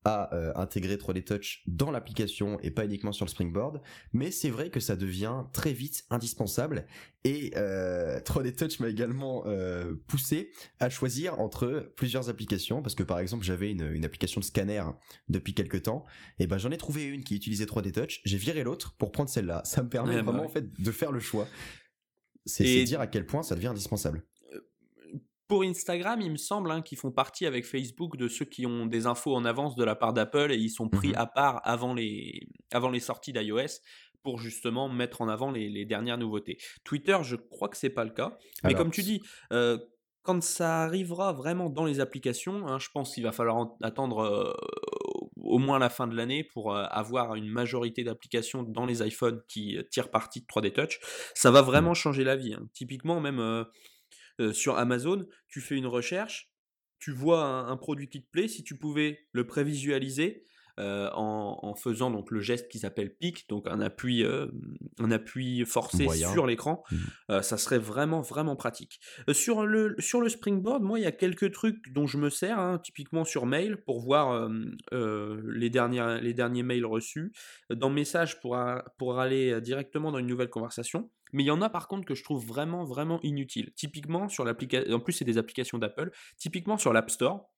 à euh, intégrer 3D Touch dans l'application et pas uniquement sur le Springboard, mais c'est vrai que ça devient très vite indispensable. Et 3D euh, Touch m'a également euh, poussé à choisir entre plusieurs applications. Parce que par exemple j'avais une, application de scanner depuis quelques temps. Et ben j'en ai trouvé une qui utilisait 3D Touch, j'ai viré l'autre pour prendre celle-là. Ça me permet bah vraiment en fait de faire le choix. C'est dire à quel point ça devient indispensable pour Instagram, il me semble hein, qu'ils font partie avec Facebook de ceux qui ont des infos en avance de la part d'Apple et ils sont pris mmh à part avant les, avant les sorties d'iOS pour justement mettre en avant les, dernières nouveautés. Twitter, je crois que c'est pas le cas. Mais comme tu dis, euh, quand ça arrivera vraiment dans les applications, hein, je pense qu'il va falloir attendre euh, au moins la fin de l'année pour euh, avoir une majorité d'applications dans les iPhones qui tirent parti de 3D Touch. Ça va vraiment mmh. changer la vie. Hein. Typiquement, même sur Amazon, tu fais une recherche, tu vois un, produit qui te plaît, si tu pouvais le prévisualiser, en, faisant donc le geste qui s'appelle pic, donc un appui, un appui forcé sur l'écran, mmh. ça serait vraiment vraiment pratique. sur le sur le Springboard, moi il y a quelques trucs dont je me sers, hein, typiquement sur mail pour voir les derniers les derniers mails reçus, dans message pour pour aller directement dans une nouvelle conversation. Mais il y en a par contre que je trouve vraiment, vraiment inutiles. Typiquement sur l'application, en plus c'est des applications d'Apple, typiquement sur l'App Store.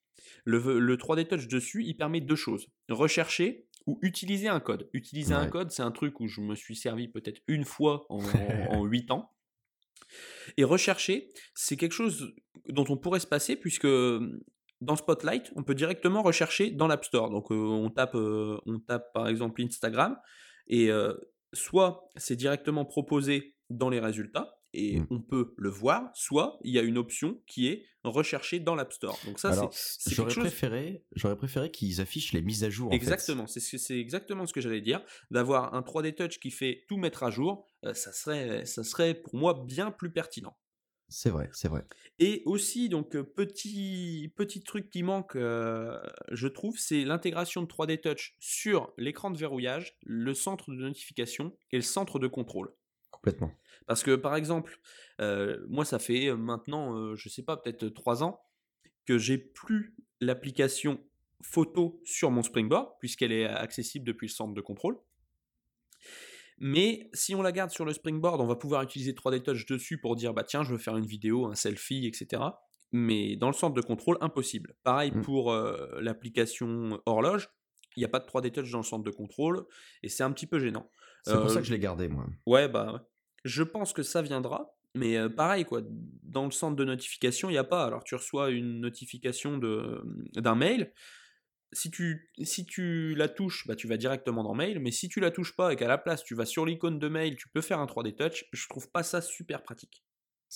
Le, le 3D Touch dessus, il permet deux choses. Rechercher ou utiliser un code. Utiliser un code, c'est un truc où je me suis servi peut-être une fois en, en 8 ans. Et rechercher, c'est quelque chose dont on pourrait se passer puisque dans Spotlight, on peut directement rechercher dans l'App Store. Donc euh, on, tape, euh, on tape par exemple Instagram et euh, soit c'est directement proposé dans les résultats et Mm. on peut le voir, soit il y a une option qui est recherchée dans l'App Store. Donc ça, c'est j'aurais quelque chose... préféré, j'aurais préféré qu'ils affichent les mises à jour. Exactement, c'est c'est exactement ce que j'allais dire. D'avoir un 3D Touch qui fait tout mettre à jour, euh, ça, serait, ça serait pour moi bien plus pertinent. C'est vrai, c'est vrai. Et aussi, donc, euh, petit, petit truc qui manque, euh, je trouve, c'est l'intégration de 3D Touch sur l'écran de verrouillage, le centre de notification et le centre de contrôle. Complètement. Parce que, par exemple, euh, moi, ça fait euh, maintenant, euh, je sais pas, peut-être 3 ans, que j'ai plus l'application photo sur mon Springboard, puisqu'elle est accessible depuis le centre de contrôle. Mais si on la garde sur le Springboard, on va pouvoir utiliser 3D Touch dessus pour dire, bah tiens, je veux faire une vidéo, un selfie, etc. Mais dans le centre de contrôle, impossible. Pareil Mm. pour euh, l'application horloge, il n'y a pas de 3D Touch dans le centre de contrôle, et c'est un petit peu gênant. C'est pour Euh, ça que je l'ai gardé, moi. Ouais, bah, ouais. Je pense que ça viendra, mais pareil, quoi. Dans le centre de notification, il n'y a pas. Alors, tu reçois une notification de, d'un mail. Si tu, si tu la touches, bah, tu vas directement dans mail, mais si tu la touches pas et qu'à la place, tu vas sur l'icône de mail, tu peux faire un 3D Touch, je trouve pas ça super pratique.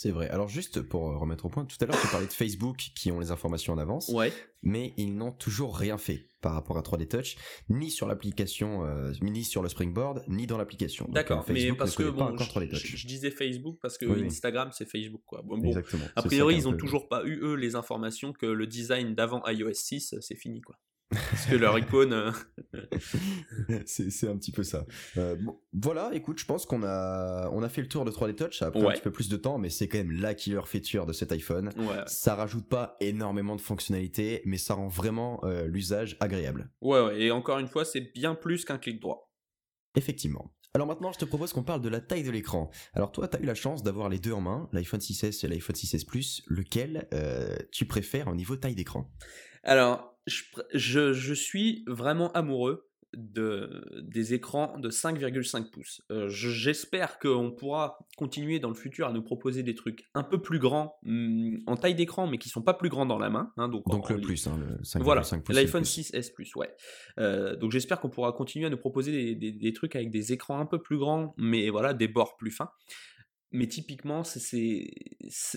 C'est vrai. Alors juste pour euh, remettre au point, tout à l'heure tu parlais de Facebook qui ont les informations en avance, Ouais. mais ils n'ont toujours rien fait par rapport à 3D Touch, ni sur l'application, euh, ni sur le Springboard, ni dans l'application. D'accord, euh, mais parce que bon, je, 3D Touch. je- je disais Facebook parce que Oui. Instagram c'est Facebook quoi. Bon, bon, Exactement. a priori ils ont toujours pas eu eux les informations que le design d'avant iOS 6 euh, c'est fini quoi. Parce que leur icône, euh, c'est un petit peu ça. Euh, bon, voilà, écoute, je pense qu'on a on a fait le tour de 3D Touch. Ça a pris un petit peu plus de temps, mais c'est quand même la killer feature de cet iPhone. ouais, Ça rajoute pas énormément de fonctionnalités, mais ça rend vraiment euh, l'usage agréable. ouais, ouais. Et encore une fois c'est bien plus qu'un clic droit. Effectivement. Alors maintenant, je te propose qu'on parle de la taille de l'écran. Alors toi, t'as eu la chance d'avoir les deux en main, l'iPhone 6S et l'iPhone 6S Plus. Lequel euh, tu préfères au niveau taille d'écran? Alors, je, pr- je, je suis vraiment amoureux de, des écrans de 5,5 pouces. Euh, je- J'espère qu'on pourra continuer dans le futur à nous proposer des trucs un peu plus grands hum, en taille d'écran, mais qui sont pas plus grands dans la main. hein, donc Donc en- le plus, hein, le 5,5 Voilà, pouces. c'est le l'iPhone plus. 6S Plus, ouais. Euh, donc j'espère qu'on pourra continuer à nous proposer des, des- des trucs avec des écrans un peu plus grands, mais voilà, des bords plus fins. Mais typiquement, c'est-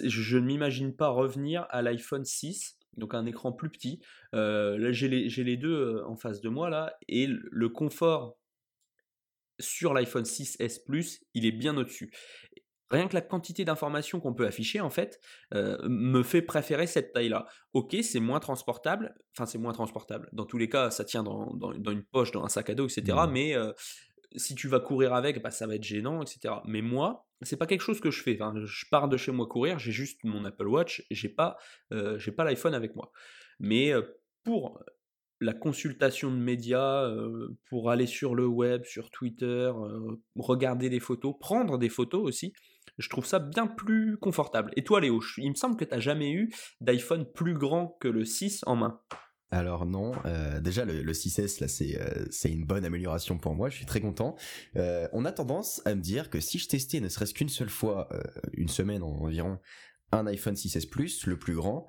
je ne m'imagine pas revenir à l'iPhone 6, donc un écran plus petit. Euh, là, j'ai les, deux euh, en face de moi, là, et le- confort sur l'iPhone 6S Plus, il est bien au-dessus. Rien que la quantité d'informations qu'on peut afficher, en fait, euh, me fait préférer cette taille-là. Ok, c'est moins transportable, enfin c'est moins transportable. Dans tous les cas, ça tient dans, dans- dans une poche, dans un sac à dos, etc. Mhm. Mais euh, si tu vas courir avec, bah, ça va être gênant, etc. Mais moi, c'est pas quelque chose que je fais. Enfin, je pars de chez moi courir, j'ai juste mon Apple Watch, j'ai pas, euh, pas l'iPhone avec moi. Mais euh, pour la consultation de médias, euh, pour aller sur le web, sur Twitter, regarder des photos, prendre des photos aussi, je trouve ça bien plus confortable. Et toi, Léo, il me semble que tu n'as jamais eu d'iPhone plus grand que le 6 en main. Alors non, euh, déjà le, le 6S là c'est euh, c'est une bonne amélioration pour moi, je suis très content. Euh, on a tendance à me dire que si je testais ne serait-ce qu'une seule fois, euh, une semaine en- environ, un iPhone 6S Plus, le plus grand,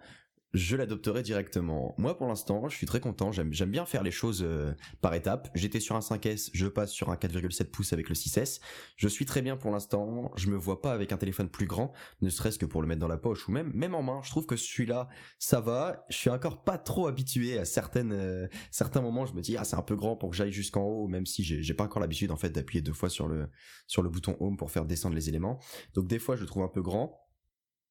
je l'adopterai directement. Moi pour l'instant, je suis très content, j'aime bien faire les choses euh, par étapes. J'étais sur un 5S, je passe sur un 4,7 pouces avec le 6S. Je suis très bien pour l'instant, je me vois pas avec un téléphone plus grand, ne serait-ce que pour le mettre dans la poche ou même même en main. Je trouve que celui-là ça va. Je suis encore pas trop habitué à certaines euh, certains moments. Je me dis ah c'est un peu grand pour que j'aille jusqu'en haut, même si j'ai j'ai pas encore l'habitude en fait d'appuyer deux fois sur le sur le bouton home pour faire descendre les éléments. Donc des fois je le trouve un peu grand.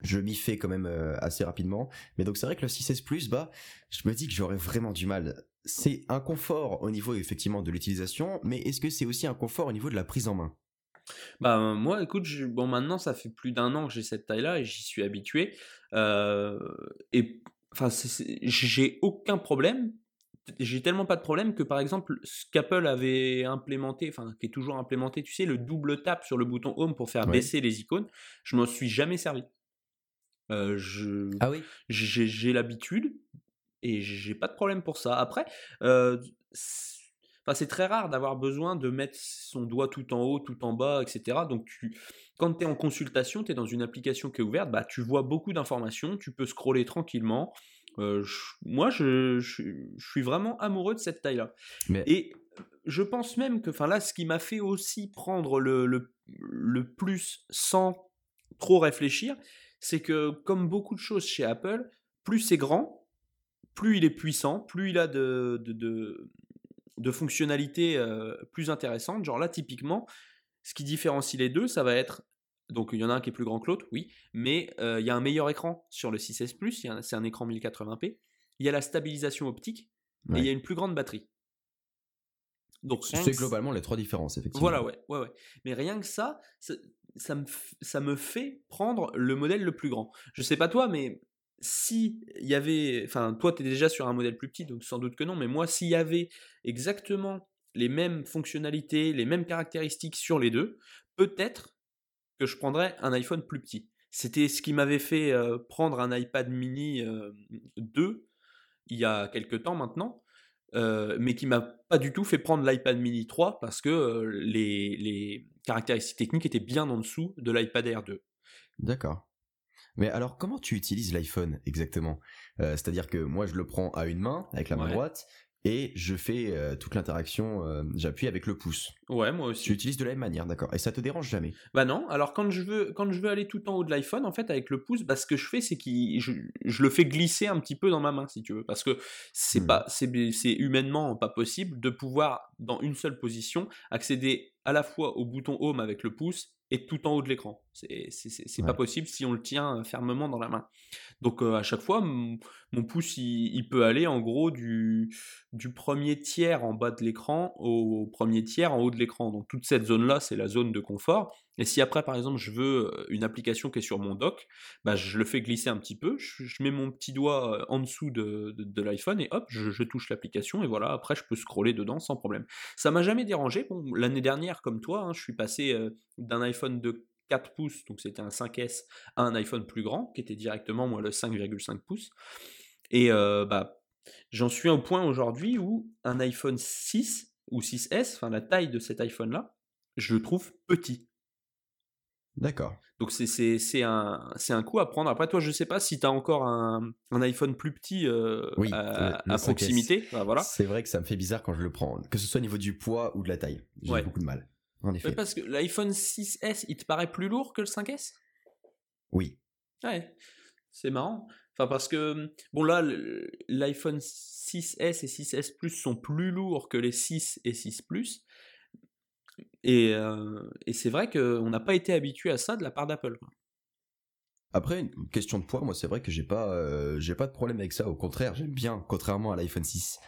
Je m'y fais quand même euh, assez rapidement. Mais donc c'est vrai que le 6S Plus, bah, je me dis que j'aurais vraiment du mal. C'est un confort au niveau effectivement de l'utilisation, mais est-ce que c'est aussi un confort au niveau de la prise en main? Bah moi, écoute, je- bon maintenant ça fait plus d'un an que j'ai cette taille-là et j'y suis habitué. Euh, et enfin, j'ai aucun problème. J'ai tellement pas de problème que par exemple, ce qu'Apple avait implémenté, enfin qui est toujours implémenté, tu sais, le double tap sur le bouton Home pour faire Ouais. baisser les icônes, je m'en suis jamais servi. Euh, je, Ah oui? j'ai j'ai l'habitude. Et j'ai pas de problème pour ça. Après, euh, c'est très rare d'avoir besoin de mettre son doigt tout en haut, tout en bas, etc. Donc, tu, quand tu es en consultation, tu es dans une application qui est ouverte, bah, tu vois beaucoup d'informations, tu peux scroller tranquillement. Euh, moi, je, suis vraiment amoureux de cette taille-là. Et je pense même que, enfin là, ce qui m'a fait aussi prendre le, le plus sans trop réfléchir, c'est que comme beaucoup de choses chez Apple, plus c'est grand, plus il est puissant, plus il a de, de, fonctionnalités euh, plus intéressantes. Genre là, typiquement, ce qui différencie les deux, ça va être. Donc il y en a un qui est plus grand que l'autre, oui, mais euh, il y a un meilleur écran sur le 6S Plus, c'est un écran 1080p. Il y a la stabilisation optique et il y a une plus grande batterie. Donc c'est globalement les trois différences, effectivement. Voilà, ouais, ouais, ouais. Mais rien que ça, ça, me, fait prendre le modèle le plus grand. Je sais pas toi, mais si y avait, enfin toi tu es déjà sur un modèle plus petit, donc sans doute que non, mais moi s'il y avait exactement les mêmes fonctionnalités, les mêmes caractéristiques sur les deux, peut-être que je prendrais un iPhone plus petit. C'était ce qui m'avait fait euh, prendre un iPad mini 2 euh, il y a quelques temps maintenant, euh, mais qui m'a pas du tout fait prendre l'iPad mini 3 parce que les, les caractéristiques techniques étaient bien en dessous de l'iPad Air 2. D'accord. Mais alors, comment tu utilises l'iPhone exactement? Euh, C'est-à-dire que moi, je le prends à une main, avec la main droite, et je fais euh, toute l'interaction, euh, j'appuie avec le pouce. Ouais, moi aussi. Tu utilises de la même manière, d'accord. Et ça te dérange jamais? Bah non. Alors quand je veux, quand je veux aller tout en haut de l'iPhone, en fait, avec le pouce, bah, ce que je fais, c'est que je, je, le fais glisser un petit peu dans ma main, si tu veux, parce que c'est pas, c'est humainement pas possible de pouvoir dans une seule position accéder à la fois au bouton Home avec le pouce et tout en haut de l'écran. C'est c'est pas possible si on le tient euh, fermement dans la main. Donc euh, à chaque fois, mon pouce il, peut aller en gros du, du premier tiers en bas de l'écran au premier tiers en haut de l'écran. Donc toute cette zone là, c'est la zone de confort. Et si après par exemple je veux une application qui est sur mon dock, bah, je le fais glisser un petit peu, je, mets mon petit doigt en dessous de, l'iPhone et hop, je, touche l'application et voilà, après je peux scroller dedans sans problème. Ça m'a jamais dérangé. L'année dernière comme toi, hein, je suis passé d'un iPhone de 4 pouces, donc c'était un 5S, à un iPhone plus grand, qui était directement moi le 5,5 pouces. Et bah, j'en suis au point aujourd'hui où un iPhone 6 ou 6S, enfin la taille de cet iPhone-là, je le trouve petit. D'accord. Donc c'est un, un coup à prendre. Après, toi, je sais pas si tu as encore un, un, iPhone plus petit euh, à, proximité. voilà. C'est vrai que ça me fait bizarre quand je le prends, que ce soit au niveau du poids ou de la taille. J'ai beaucoup de mal parce que l'iPhone 6S, il te paraît plus lourd que le 5S Oui. Ouais, c'est marrant. Enfin, parce que, bon, là, l'iPhone 6S et 6S Plus sont plus lourds que les 6 et 6 Plus. Et, c'est vrai qu'on n'a pas été habitué à ça de la part d'Apple. Après, une question de poids, moi, c'est vrai que j'ai pas, j'ai pas de problème avec ça. Au contraire, j'aime bien, contrairement à l'iPhone 6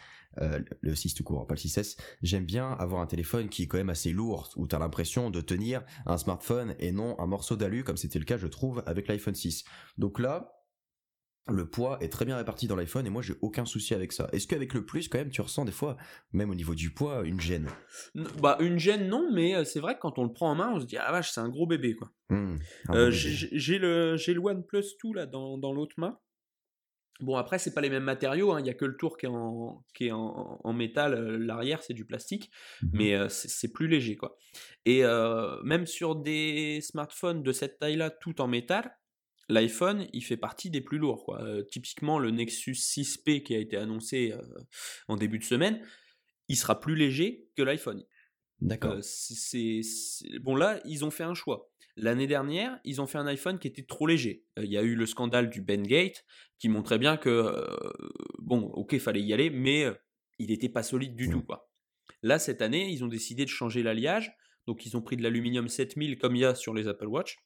euh, le 6 tout court, pas le 6S, j'aime bien avoir un téléphone qui est quand même assez lourd, où tu as l'impression de tenir un smartphone et non un morceau d'alu, comme c'était le cas, je trouve, avec l'iPhone 6. Donc là, le poids est très bien réparti dans l'iPhone et moi j'ai aucun souci avec ça. Est-ce qu'avec le plus quand même tu ressens des fois, même au niveau du poids, une gêne? Bah une gêne non, mais euh, c'est vrai que quand on le prend en main, on se dit ah vache c'est un gros bébé quoi. Mmh, euh, j'ai le j'ai le OnePlus 2 là dans, dans l'autre main Bon, après, c'est pas les mêmes matériaux, hein. il n'y a que le tour qui est en, qui est en, métal, euh, l'arrière c'est du plastique, mmh mais euh, c'est plus léger quoi. Et euh, même sur des smartphones de cette taille-là, tout en métal, l'iPhone il fait partie des plus lourds quoi. typiquement, le Nexus 6P qui a été annoncé en début de semaine, il sera plus léger que l'iPhone. D'accord. c'est bon là, ils ont fait un choix. L'année dernière, ils ont fait un iPhone qui était trop léger. Il y a eu le scandale du Bengate qui montrait bien que, bon, ok, il fallait y aller, mais il n'était pas solide du mmh. tout. Quoi. Là, cette année, ils ont décidé de changer l'alliage. Donc, ils ont pris de l'aluminium 7000 comme il y a sur les Apple Watch.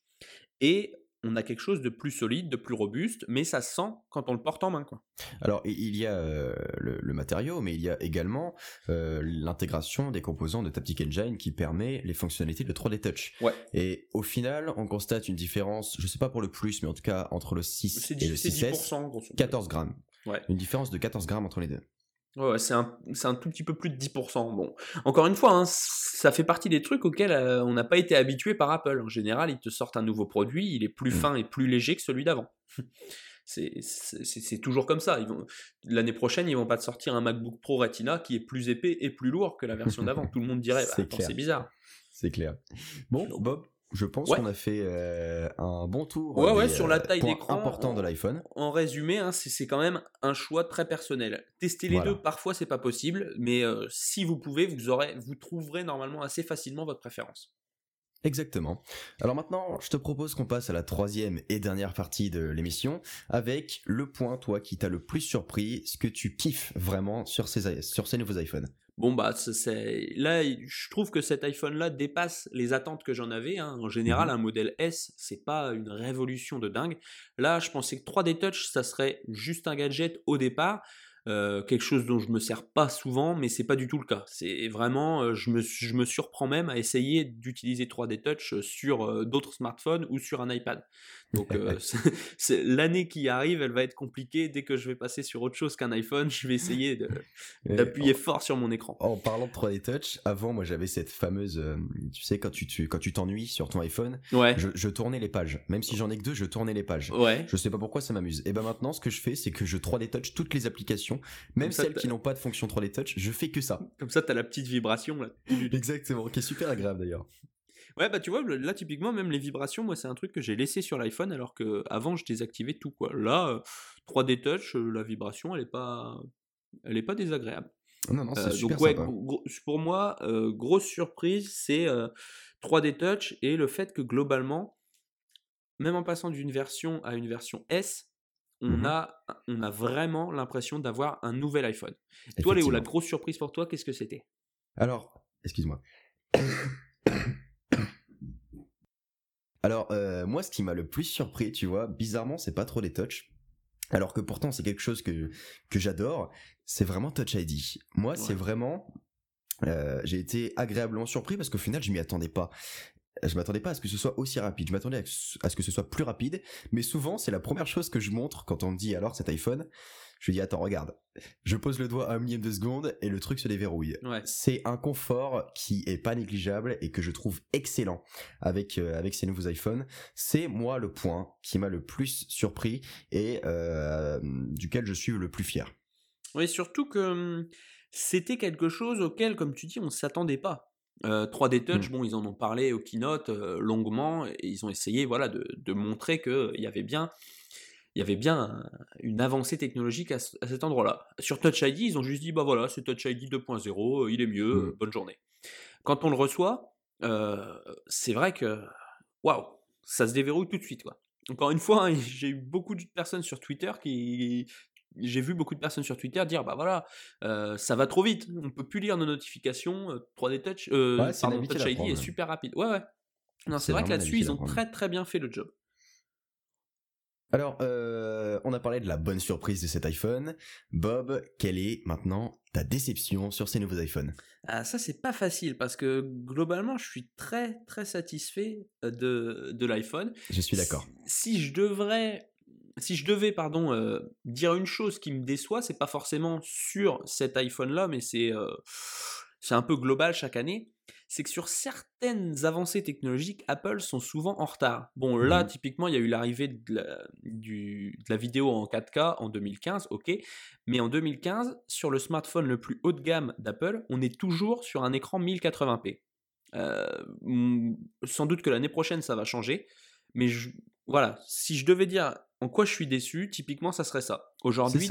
Et on a quelque chose de plus solide, de plus robuste, mais ça sent quand on le porte en main. Quoi. Alors, il y a euh, le, matériau, mais il y a également euh, l'intégration des composants de Taptic Engine qui permet les fonctionnalités de 3D Touch. Ouais. Et au final, on constate une différence, je sais pas pour le plus, mais en tout cas entre le 6 et le 6S, 14 grammes. Ouais. Une différence de 14 grammes entre les deux. Ouais, c'est un, un, tout petit peu plus de 10%. Bon, encore une fois, hein, ça fait partie des trucs auxquels euh, on n'a pas été habitué par Apple. En général, ils te sortent un nouveau produit, il est plus mmh. fin et plus léger que celui d'avant. c'est toujours comme ça. L'année prochaine, ils vont pas te sortir un MacBook Pro Retina qui est plus épais et plus lourd que la version d'avant. Tout le monde dirait, bah, c'est bizarre. C'est clair. Bon, Bob, je pense qu'on a fait euh, un bon tour. Ouais, ouais, sur la euh, taille d'écran. important de l'iPhone. En résumé, hein, c'est quand même un choix très personnel. Tester les deux, parfois, c'est pas possible, mais euh, si vous pouvez, vous, aurez, vous trouverez normalement assez facilement votre préférence. Exactement. Alors maintenant, je te propose qu'on passe à la troisième et dernière partie de l'émission avec le point, toi, qui t'a le plus surpris, ce que tu kiffes vraiment sur ces, sur ces nouveaux iPhones. Bon bah c'est là je trouve que cet iPhone là dépasse les attentes que j'en avais. Hein. En général mmh un modèle S c'est pas une révolution de dingue. Là je pensais que 3D Touch ça serait juste un gadget au départ. Euh, quelque chose dont je me sers pas souvent, mais c'est pas du tout le cas. C'est vraiment, euh, je me, je me surprends même à essayer d'utiliser 3D Touch sur euh, d'autres smartphones ou sur un iPad. Donc l'année qui arrive, elle va être compliquée. Dès que je vais passer sur autre chose qu'un iPhone, je vais essayer d'appuyer fort sur mon écran. En parlant de 3D Touch, avant moi j'avais cette fameuse, tu sais quand tu, quand tu t'ennuies sur ton iPhone, ouais. je, tournais les pages. Même si j'en ai que deux, je tournais les pages. Ouais. Je sais pas pourquoi ça m'amuse. Et ben maintenant ce que je fais, c'est que je 3D Touch toutes les applications même celles qui n'ont pas de fonction 3D Touch, je fais que ça. Comme ça, tu as la petite vibration là. Exactement, qui est super agréable d'ailleurs. Ouais, bah tu vois, là typiquement, même les vibrations, moi c'est un truc que j'ai laissé sur l'iPhone alors que avant je désactivais tout quoi. Là, 3D euh, Touch, euh, la vibration, elle est pas, elle est pas désagréable. Non, non, c'est euh, super donc, ouais, pour moi, grosse surprise, c'est 3D Touch et le fait que globalement, même en passant d'une version à une version S, on, mmh a, on a vraiment l'impression d'avoir un nouvel iPhone. Toi, Léo, la grosse surprise pour toi, qu'est-ce que c'était? Alors, excuse-moi. Alors, euh, moi, ce qui m'a le plus surpris, tu vois, bizarrement, c'est pas trop les touch. Alors que pourtant, c'est quelque chose que, que j'adore. C'est vraiment Touch ID. Moi, c'est vraiment, euh, j'ai été agréablement surpris parce qu'au final, je m'y attendais pas je m'attendais pas à ce que ce soit aussi rapide. Je m'attendais à ce que ce soit plus rapide, mais souvent c'est la première chose que je montre quand on me dit alors cet iPhone. Je lui dis attends regarde, je pose le doigt à un millième de seconde et le truc se déverrouille. C'est un confort qui est pas négligeable et que je trouve excellent avec euh, avec ces nouveaux iPhones. C'est moi le point qui m'a le plus surpris et euh, duquel je suis le plus fier. Oui, surtout que hum, c'était quelque chose auquel, comme tu dis, on s'attendait pas. 3D Touch, mmh. bon, ils en ont parlé au keynote longuement et ils ont essayé, voilà, de, de montrer qu'il y avait bien, il y avait bien une avancée technologique à, cet endroit-là. Sur Touch ID, ils ont juste dit, bah voilà, c'est Touch ID 2.0, il est mieux, mmh. bonne journée. Quand on le reçoit, c'est vrai que, waouh, ça se déverrouille tout de suite, quoi. Encore une fois, hein, j'ai eu beaucoup de personnes sur Twitter qui, j'ai vu beaucoup de personnes sur Twitter dire bah voilà, euh, ça va trop vite, on peut plus lire nos notifications, 3D euh, Touch, euh, Touch ID est super rapide. Ouais ouais. Non, c'est vrai que là-dessus ils ont très très bien fait le job. Alors, on a parlé de la bonne surprise de cet iPhone. Bob, quelle est maintenant ta déception sur ces nouveaux iPhones? Ah, Ça, c'est pas facile parce que globalement, je suis très très satisfait de, de l'iPhone. Je suis d'accord. si, je devrais si je devais pardon euh, dire une chose qui me déçoit, c'est pas forcément sur cet iPhone-là, mais c'est euh, c'est un peu global chaque année. C'est que sur certaines avancées technologiques, Apple sont souvent en retard. Bon, là, mmh typiquement, il y a eu l'arrivée de, la, vidéo en 4K en 2015, ok. Mais en 2015, sur le smartphone le plus haut de gamme d'Apple, on est toujours sur un écran 1080p. Euh, sans doute que l'année prochaine, ça va changer. Mais voilà, si je devais dire en quoi je suis déçu, typiquement, ça serait ça. Aujourd'hui,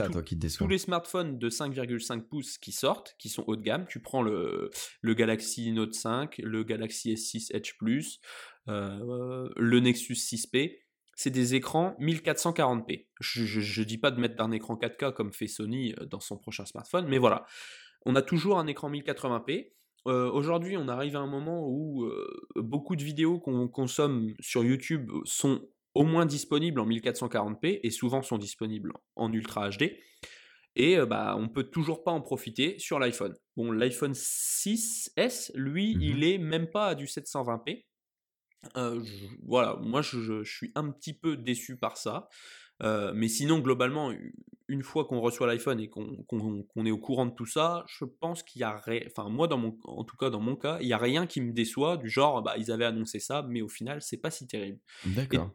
tous les smartphones de 5,5 pouces qui sortent, qui sont haut de gamme, tu prends le, le Galaxy Note 5, le Galaxy S6 Edge Plus, euh, le Nexus 6P, c'est des écrans 1440p. Je ne dis pas de mettre un écran 4K comme fait Sony euh, dans son prochain smartphone, mais voilà. On a toujours un écran 1080p. Euh, aujourd'hui, on arrive à un moment où beaucoup de vidéos qu'on consomme sur YouTube sont au moins disponibles en 1440p et souvent sont disponibles en Ultra HD. Et euh, bah, on peut toujours pas en profiter sur l'iPhone. Bon, l'iPhone 6S, lui, mmh il est même pas à du 720p. Euh, voilà, moi je, suis un petit peu déçu par ça. Euh, mais sinon, globalement, une fois qu'on reçoit l'iPhone et qu'on est au courant de tout ça, je pense qu'il y a rien, enfin moi dans mon, en tout cas dans mon cas, il y a rien qui me déçoit du genre, bah ils avaient annoncé ça, mais au final c'est pas si terrible. D'accord.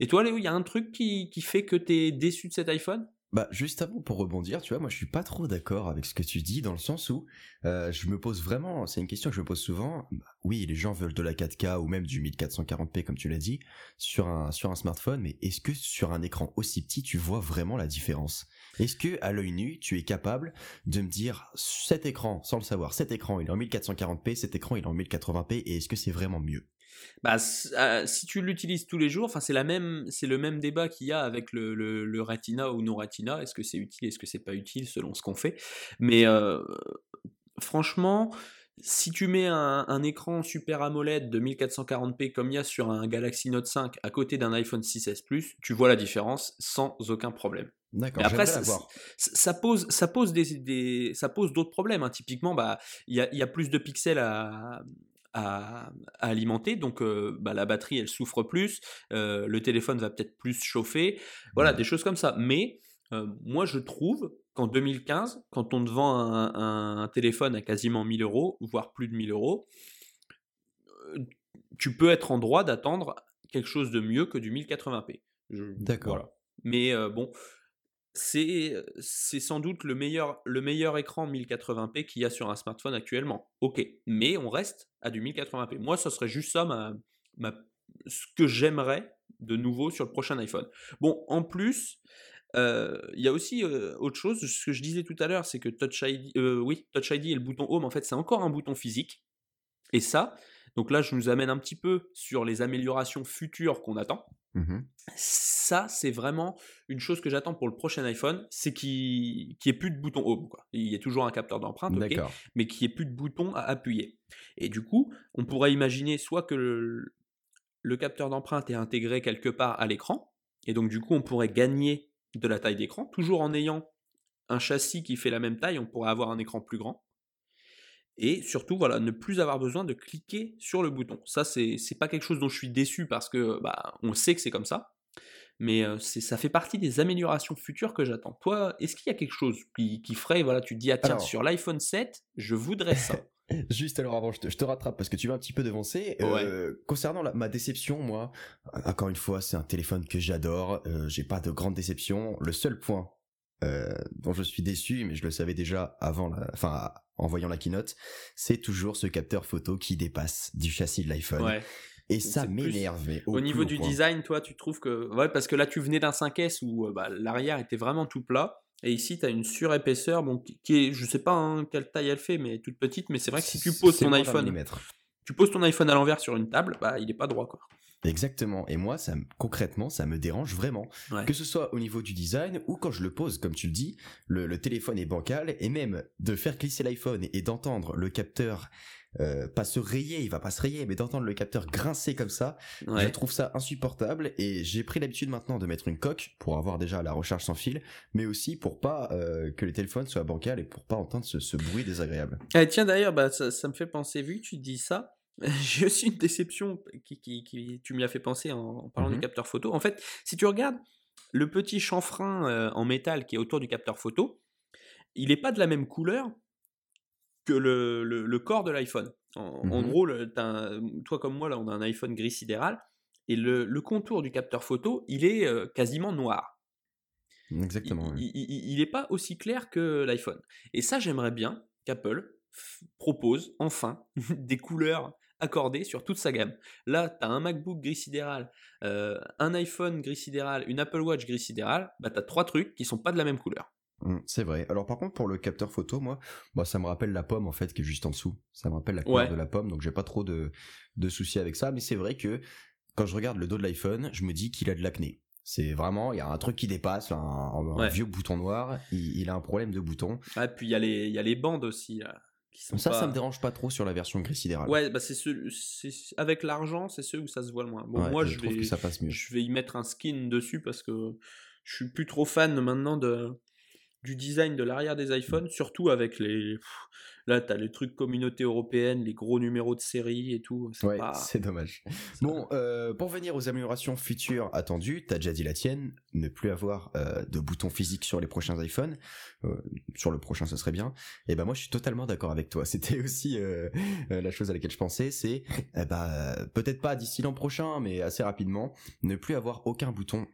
Et toi, Léo, il y a un truc qui, qui fait que tu es déçu de cet iPhone? Bah juste avant pour rebondir, tu vois, moi je suis pas trop d'accord avec ce que tu dis dans le sens où euh, je me pose vraiment, c'est une question que je me pose souvent. Bah, oui, les gens veulent de la 4K ou même du 1440p comme tu l'as dit sur un sur un smartphone, mais est-ce que sur un écran aussi petit tu vois vraiment la différence? Est-ce que à l'œil nu tu es capable de me dire cet écran sans le savoir, cet écran il est en 1440p, cet écran il est en 1080p et est-ce que c'est vraiment mieux? Bah, euh, si tu l'utilises tous les jours, enfin c'est la même, c'est le même débat qu'il y a avec le, le, Retina ou non Retina. Est-ce que c'est utile, est-ce que c'est pas utile selon ce qu'on fait? Mais euh, franchement, si tu mets un, écran Super AMOLED de 1440p comme il y a sur un Galaxy Note 5 à côté d'un iPhone 6s Plus, tu vois la différence sans aucun problème. D'accord. Après, ça, ça, pose, ça pose des, ça pose d'autres problèmes. Hein. Typiquement, bah, il y a, y a, plus de pixels à, à, alimenter, donc bah, la batterie elle souffre plus, le téléphone va peut-être plus chauffer, voilà, mmh. des choses comme ça. Mais moi je trouve qu'en 2015, quand on te vend un, téléphone à quasiment 1000 euros, voire plus de 1000 euros, tu peux être en droit d'attendre quelque chose de mieux que du 1080p. D'accord. Mais bon, c'est sans doute le meilleur, le meilleur écran 1080p qu'il y a sur un smartphone actuellement. Ok, mais on reste à du 1080p. Moi, ce serait juste ça ma, ce que j'aimerais de nouveau sur le prochain iPhone. Bon, en plus, il y a aussi autre chose. Ce que je disais tout à l'heure, c'est que Touch ID, oui, Touch ID et le bouton Home, en fait, c'est encore un bouton physique. Et ça, donc là, je nous amène un petit peu sur les améliorations futures qu'on attend. Mmh ça, c'est vraiment une chose que j'attends pour le prochain iPhone, c'est qu'il n'y ait plus de bouton home. Quoi. Il y a toujours un capteur d'empreinte, mais qu'il n'y ait plus de bouton à appuyer. Et du coup, on pourrait imaginer soit que le, capteur d'empreinte est intégré quelque part à l'écran, et donc du coup, on pourrait gagner de la taille d'écran, toujours en ayant un châssis qui fait la même taille, on pourrait avoir un écran plus grand. Et surtout, voilà, ne plus avoir besoin de cliquer sur le bouton. Ça, c'est pas quelque chose dont je suis déçu parce que bah, on sait que c'est comme ça. Mais ça fait partie des améliorations futures que j'attends. Toi, est-ce qu'il y a quelque chose qui, ferait, voilà, tu te dis, ah tiens, sur l'iPhone 7, je voudrais ça? Juste alors avant, je te, rattrape parce que tu vas un petit peu devancer. concernant ma déception, moi, encore une fois, c'est un téléphone que j'adore. J'ai pas de grande déception. Le seul point dont je suis déçu, mais je le savais déjà avant, la, enfin en voyant la keynote, c'est toujours ce capteur photo qui dépasse du châssis de l'iPhone. Et ça m'énervait. Au, niveau du design, toi, tu trouves que. Ouais, parce que là, tu venais d'un 5S où euh, bah, l'arrière était vraiment tout plat. Et ici, tu as une surépaisseur, bon, qui est, je sais pas hein, quelle taille elle fait, mais toute petite. Mais c'est vrai que si tu poses ton iPhone. Tu poses ton iPhone à l'envers sur une table, bah, il est pas droit, quoi. Exactement. Et moi, ça, concrètement, ça me dérange vraiment. Que ce soit au niveau du design ou quand je le pose, comme tu le dis, le, téléphone est bancal et même de faire glisser l'iPhone et, d'entendre le capteur euh, pas se rayer, il va pas se rayer, mais d'entendre le capteur grincer comme ça, je trouve ça insupportable et j'ai pris l'habitude maintenant de mettre une coque pour avoir déjà la recharge sans fil, mais aussi pour pas euh, que le téléphone soit bancal et pour pas entendre ce, bruit désagréable. Eh, tiens d'ailleurs, bah, ça, ça, me fait penser, vu que tu dis ça, J'ai aussi une déception qui, qui, tu m'y as fait penser en, parlant du mmh capteur photo. En fait, si tu regardes le petit chanfrein euh, en métal qui est autour du capteur photo, il n'est pas de la même couleur que le, le, corps de l'iPhone. En, mmh gros, toi comme moi, là, on a un iPhone gris sidéral, et le, le contour du capteur photo, il est euh, quasiment noir. Exactement. Il n'est pas aussi clair que l'iPhone. Et ça, j'aimerais bien qu'Apple propose enfin des couleurs accordées sur toute sa gamme. Là, tu as un MacBook gris sidéral, euh, un iPhone gris sidéral, une Apple Watch gris sidéral, bah, tu as trois trucs qui sont pas de la même couleur. Mmh, c'est vrai. Alors par contre pour le capteur photo, moi, bah, ça me rappelle la pomme en fait qui est juste en dessous. Ça me rappelle la couleur de la pomme, donc j'ai pas trop de, de soucis avec ça. Mais c'est vrai que quand je regarde le dos de l'iPhone, je me dis qu'il a de l'acné. C'est vraiment, il y a un truc qui dépasse, un, vieux bouton noir, il, a un problème de bouton. Ah, puis il y, a les, il y a les bandes aussi. Ça, ça me dérange pas trop sur la version gris sidéral. Ouais, bah c'est avec l'argent, c'est ceux où ça se voit le moins. Bon, moi, je, vais, ça passe mieux. je vais y mettre un skin dessus parce que je suis plus trop fan maintenant de, du design de l'arrière des iPhones, surtout avec les. Là, tu as les trucs communauté européenne, les gros numéros de série et tout. C'est ouais, c'est dommage. Bon, euh, pour venir aux améliorations futures attendues, tu as déjà dit la tienne, ne plus avoir euh, de bouton physique sur les prochains iPhones. Euh, sur le prochain, ça serait bien. Et ben moi, je suis totalement d'accord avec toi. C'était aussi la chose à laquelle je pensais, c'est eh ben, peut-être pas d'ici l'an prochain, mais assez rapidement, ne plus avoir aucun bouton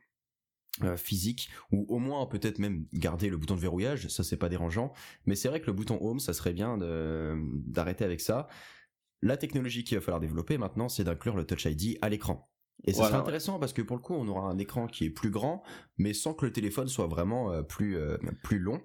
euh, physique ou au moins peut-être même garder le bouton de verrouillage ça c'est pas dérangeant. Mais c'est vrai que le bouton home ça serait bien d'arrêter avec ça. La technologie qu'il va falloir développer maintenant c'est d'inclure le touch ID à l'écran. Et ça serait intéressant parce que pour le coup on aura un écran qui est plus grand mais sans que le téléphone soit vraiment euh, plus euh, plus long.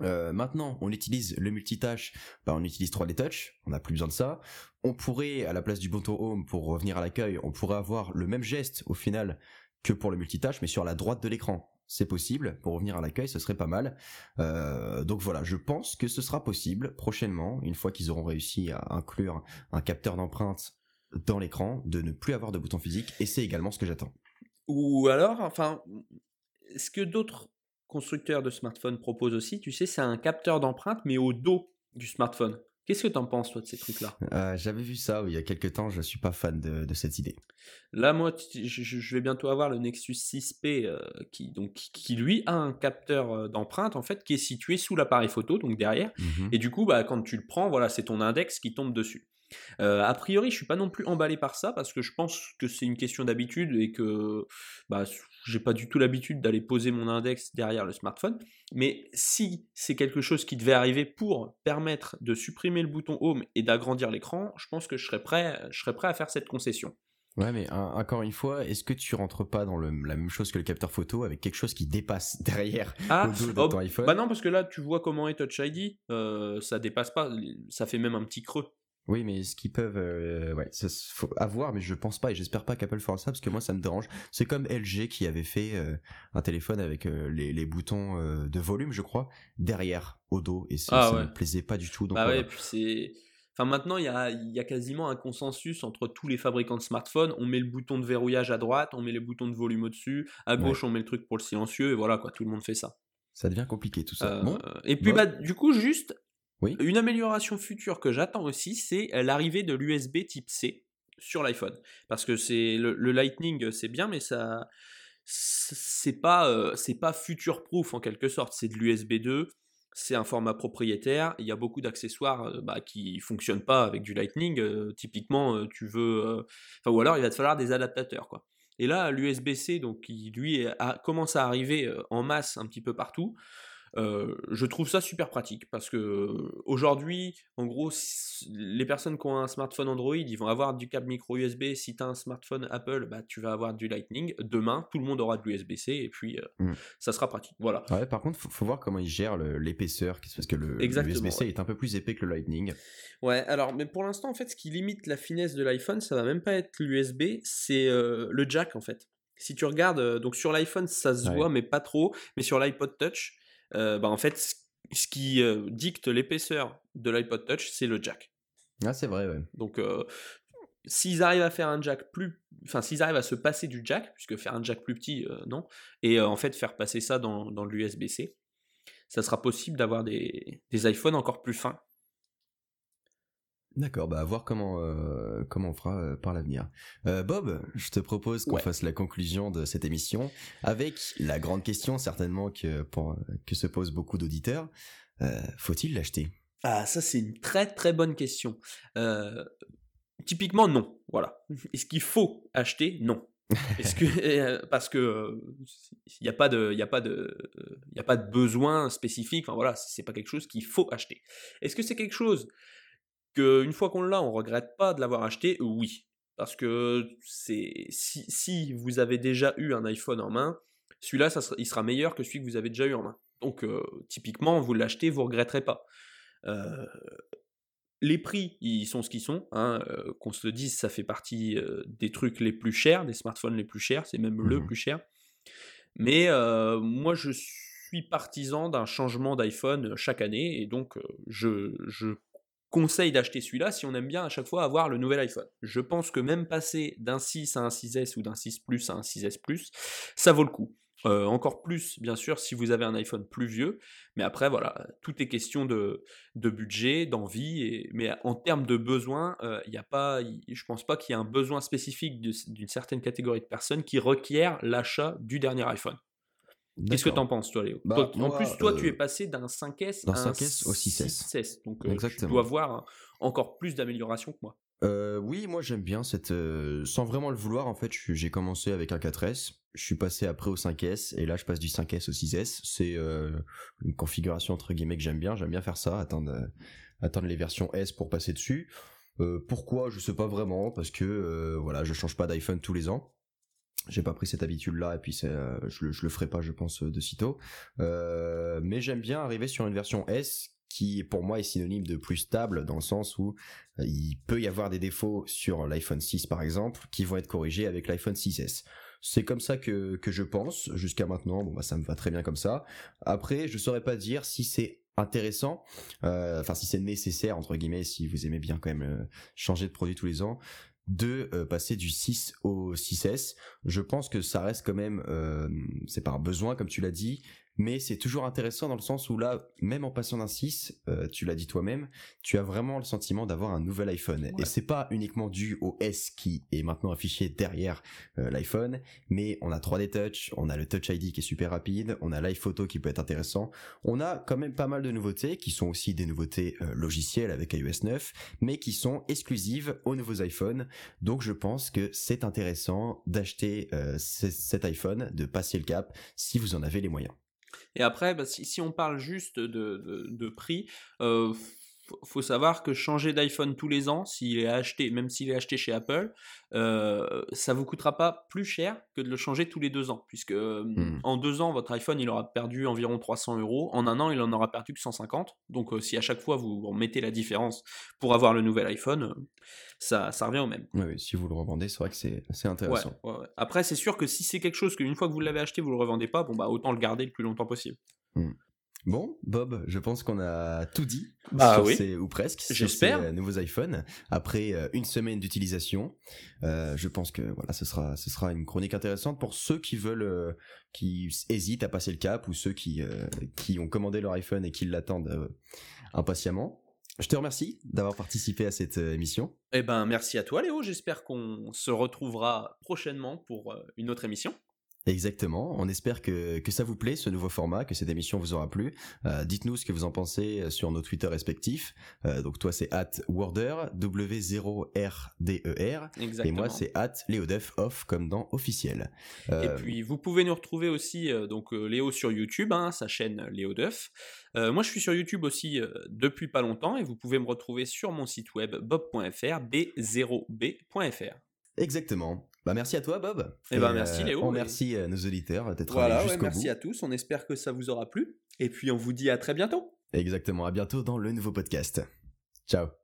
Maintenant, on utilise le multitâche, bah on utilise 3D Touch, on n'a plus besoin de ça. On pourrait, à la place du bouton Home, pour revenir à l'accueil, on pourrait avoir le même geste au final que pour le multitâche, mais sur la droite de l'écran. C'est possible. Pour revenir à l'accueil, ce serait pas mal. Euh, donc voilà, je pense que ce sera possible prochainement, une fois qu'ils auront réussi à inclure un capteur d'empreinte dans l'écran, de ne plus avoir de bouton physique. Et c'est également ce que j'attends. Ou alors, enfin, ce que d'autres constructeurs de smartphones proposent aussi, tu sais, c'est un capteur d'empreinte, mais au dos du smartphone. Qu'est-ce que tu en penses, toi, de ces trucs-là? Euh, J'avais vu ça il y a quelques temps, je suis pas fan de, cette idée. Là, moi, je, vais bientôt avoir le Nexus 6P euh, qui, donc, qui, lui, a un capteur euh, d'empreinte, en fait, qui est situé sous l'appareil photo, donc derrière. Mmh Et du coup, bah, quand tu le prends, voilà, c'est ton index qui tombe dessus. Euh, a priori, je suis pas non plus emballé par ça parce que je pense que c'est une question d'habitude et que bah, j'ai pas du tout l'habitude d'aller poser mon index derrière le smartphone. Mais si c'est quelque chose qui devait arriver pour permettre de supprimer le bouton Home et d'agrandir l'écran, je pense que je serais prêt, je serais prêt à faire cette concession. Ouais, mais encore une fois, est-ce que tu rentres pas dans la même chose que le capteur photo avec quelque chose qui dépasse derrière ah, dos de oh, ton iPhone? Bah non, parce que là, tu vois comment est Touch ID, euh, ça dépasse pas, ça fait même un petit creux. Oui, mais ce qu'ils peuvent, euh, ouais, ça faut avoir, mais je pense pas et j'espère pas qu'Apple fera ça parce que moi ça me dérange. C'est comme LG qui avait fait euh, un téléphone avec euh, les, les, boutons de volume, je crois, derrière au dos et ça, ah, me plaisait pas du tout. Donc, bah ouais, puis c'est. Enfin, maintenant, il y a, y a, quasiment un consensus entre tous les fabricants de smartphones. On met le bouton de verrouillage à droite, on met les boutons de volume au-dessus, à gauche, on met le truc pour le silencieux, et voilà, quoi, tout le monde fait ça. Ça devient compliqué tout ça. Bon, et puis, bah, du coup, juste une amélioration future que j'attends aussi, c'est l'arrivée de l'USB type C sur l'iPhone. Parce que c'est le, Lightning, c'est bien, mais ça c'est pas euh, future proof en quelque sorte. C'est de l'USB 2. C'est un format propriétaire. Il y a beaucoup d'accessoires euh, bah, qui fonctionnent pas avec du Lightning. Euh, typiquement, tu veux, ou alors il va te falloir des adaptateurs quoi. Et là, l'USB-C, donc qui lui commence à arriver en masse un petit peu partout je trouve ça super pratique parce que aujourd'hui, en gros, les personnes qui ont un smartphone Android, ils vont avoir du câble micro USB. Si tu as un smartphone Apple, bah, tu vas avoir du Lightning. Demain, tout le monde aura de l'USB-C et puis mmh. ça sera pratique. Voilà. par contre, faut, faut voir comment ils gèrent l'épaisseur parce que le l'USB-C est un peu plus épais que le Lightning. Ouais, alors, mais pour l'instant, en fait, ce qui limite la finesse de l'iPhone, ça va même pas être l'USB, c'est le jack en fait. Si tu regardes, donc sur l'iPhone, ça se voit, mais pas trop. Mais sur l'iPod Touch, euh, bah, en fait, ce qui euh, dicte l'épaisseur de l'iPod Touch, c'est le jack. Ah, c'est vrai, ouais. Donc, euh, s'ils arrivent à faire un jack plus. Enfin, s'ils arrivent à se passer du jack, puisque faire un jack plus petit, non, et en fait faire passer ça dans, dans l'USB-C, ça sera possible d'avoir des, des iPhones encore plus fins D'accord, bah à voir comment euh, comment on fera euh, par l'avenir. Euh, Bob, je te propose qu'on fasse la conclusion de cette émission avec la grande question certainement que pour, que se posent beaucoup d'auditeurs. Faut-il l'acheter? Ah, ça c'est une très très bonne question. typiquement non, voilà. Est-ce qu'il faut acheter? Non. Est-ce que parce que il n'y a pas de il y a pas de y a pas de besoin spécifique. Enfin voilà, c'est pas quelque chose qu'il faut acheter. Est-ce que c'est quelque chose une fois qu'on l'a, on regrette pas de l'avoir acheté, oui. Parce que c'est si, vous avez déjà eu un iPhone en main, celui-là, il sera meilleur que celui que vous avez déjà eu en main. Donc, euh, typiquement, vous l'achetez, vous regretterez pas. Euh, les prix, ils sont ce qu'ils sont. Hein, euh, qu'on se le dise, ça fait partie des trucs les plus chers, des smartphones les plus chers. C'est même le mmh plus cher. Mais moi, je suis partisan d'un changement d'iPhone chaque année. Et donc, je, je conseille d'acheter celui-là si on aime bien à chaque fois avoir le nouvel iPhone. Je pense que même passer d'un 6 à un 6S ou d'un 6 Plus à un 6S Plus, ça vaut le coup. encore plus, bien sûr, si vous avez un iPhone plus vieux. Mais après, voilà, tout est question de, budget, d'envie. Mais en termes de besoin, il y a pas, je pense pas qu'il y ait un besoin spécifique d'une certaine catégorie de personnes qui requiert l'achat du dernier iPhone. Qu'est-ce que tu en penses, toi, Léo? Bah, En plus, toi, tu es passé d'un 5S à un 5S au 6S. donc, tu dois voir encore plus d'amélioration que moi. Euh, oui, moi j'aime bien cette. Euh, sans vraiment le vouloir, en fait, j'ai commencé avec un 4S, je suis passé après au 5S et là je passe du 5S au 6S. C'est euh, une configuration entre guillemets que j'aime bien. J'aime bien faire ça, attendre, attendre les versions S pour passer dessus. pourquoi? Je sais pas vraiment parce que voilà, je change pas d'iPhone tous les ans. J'ai pas pris cette habitude là et puis je, le, je le ferai pas, je pense, de sitôt. mais j'aime bien arriver sur une version S qui pour moi est synonyme de plus stable dans le sens où euh, il peut y avoir des défauts sur l'iPhone 6 par exemple qui vont être corrigés avec l'iPhone 6S. C'est comme ça que, que je pense jusqu'à maintenant. Bon bah ça me va très bien comme ça. Après je saurais pas dire si c'est intéressant, euh, enfin si c'est nécessaire entre guillemets si vous aimez bien quand même euh, changer de produit tous les ans de passer du 6 au 6S. Je pense que ça reste quand même, c'est par besoin comme tu l'as dit, mais c'est toujours intéressant dans le sens où là, même en passant d'un 6, euh, tu l'as dit toi-même, tu as vraiment le sentiment d'avoir un nouvel iPhone. Et c'est pas uniquement dû au S qui est maintenant affiché derrière euh, l'iPhone, mais on a 3D Touch, on a le Touch ID qui est super rapide, on a l'iPhoto qui peut être intéressant, on a quand même pas mal de nouveautés qui sont aussi des nouveautés euh, logicielles avec iOS 9, mais qui sont exclusives aux nouveaux iPhones. Donc je pense que c'est intéressant d'acheter cet iPhone, de passer le cap si vous en avez les moyens. Et après, bah, si, on parle juste de, de, prix, euh, faut savoir que changer d'iPhone tous les ans, s'il est acheté, même s'il est acheté chez Apple, euh, ça vous coûtera pas plus cher que de le changer tous les deux ans, puisque euh, hmm. en deux ans votre iPhone il aura perdu environ 300 euros, en un an il en aura perdu que 150. Donc euh, si à chaque fois vous mettez la différence pour avoir le nouvel iPhone, ça, ça revient au même. Oui, si vous le revendez, c'est vrai que c'est intéressant. Après c'est sûr que si c'est quelque chose qu'une fois que vous l'avez acheté vous le revendez pas, bon bah autant le garder le plus longtemps possible. Hmm. Bon, Bob, je pense qu'on a tout dit. Bah ou presque. J'espère. Ces nouveaux iPhones. Après euh, une semaine d'utilisation, euh, je pense que voilà, ce sera, ce sera une chronique intéressante pour ceux qui veulent, euh, qui hésitent à passer le cap ou ceux qui, qui ont commandé leur iPhone et qui l'attendent impatiemment. Je te remercie d'avoir participé à cette émission. Eh ben, merci à toi, Léo. J'espère qu'on se retrouvera prochainement pour une autre émission. Exactement. On espère que, que ça vous plaît, ce nouveau format, que cette émission vous aura plu. Euh, dites-nous ce que vous en pensez euh, sur nos Twitter respectifs. Euh, donc toi, c'est at Worder, W0RDER. Exactement. Et moi, c'est at Léodef Off, comme dans officiel. Et puis, vous pouvez nous retrouver aussi, donc Léo sur YouTube, hein, sa chaîne Léodef. moi, je suis sur YouTube aussi depuis pas longtemps et vous pouvez me retrouver sur mon site web bob.fr, b0b.fr. Exactement. Bah merci à toi Bob. Eh ben, merci Léo. On remercie nos auditeurs d'être voilà, jusqu'au Merci à tous. On espère que ça vous aura plu. Et puis on vous dit à très bientôt. Exactement. À bientôt dans le nouveau podcast. Ciao.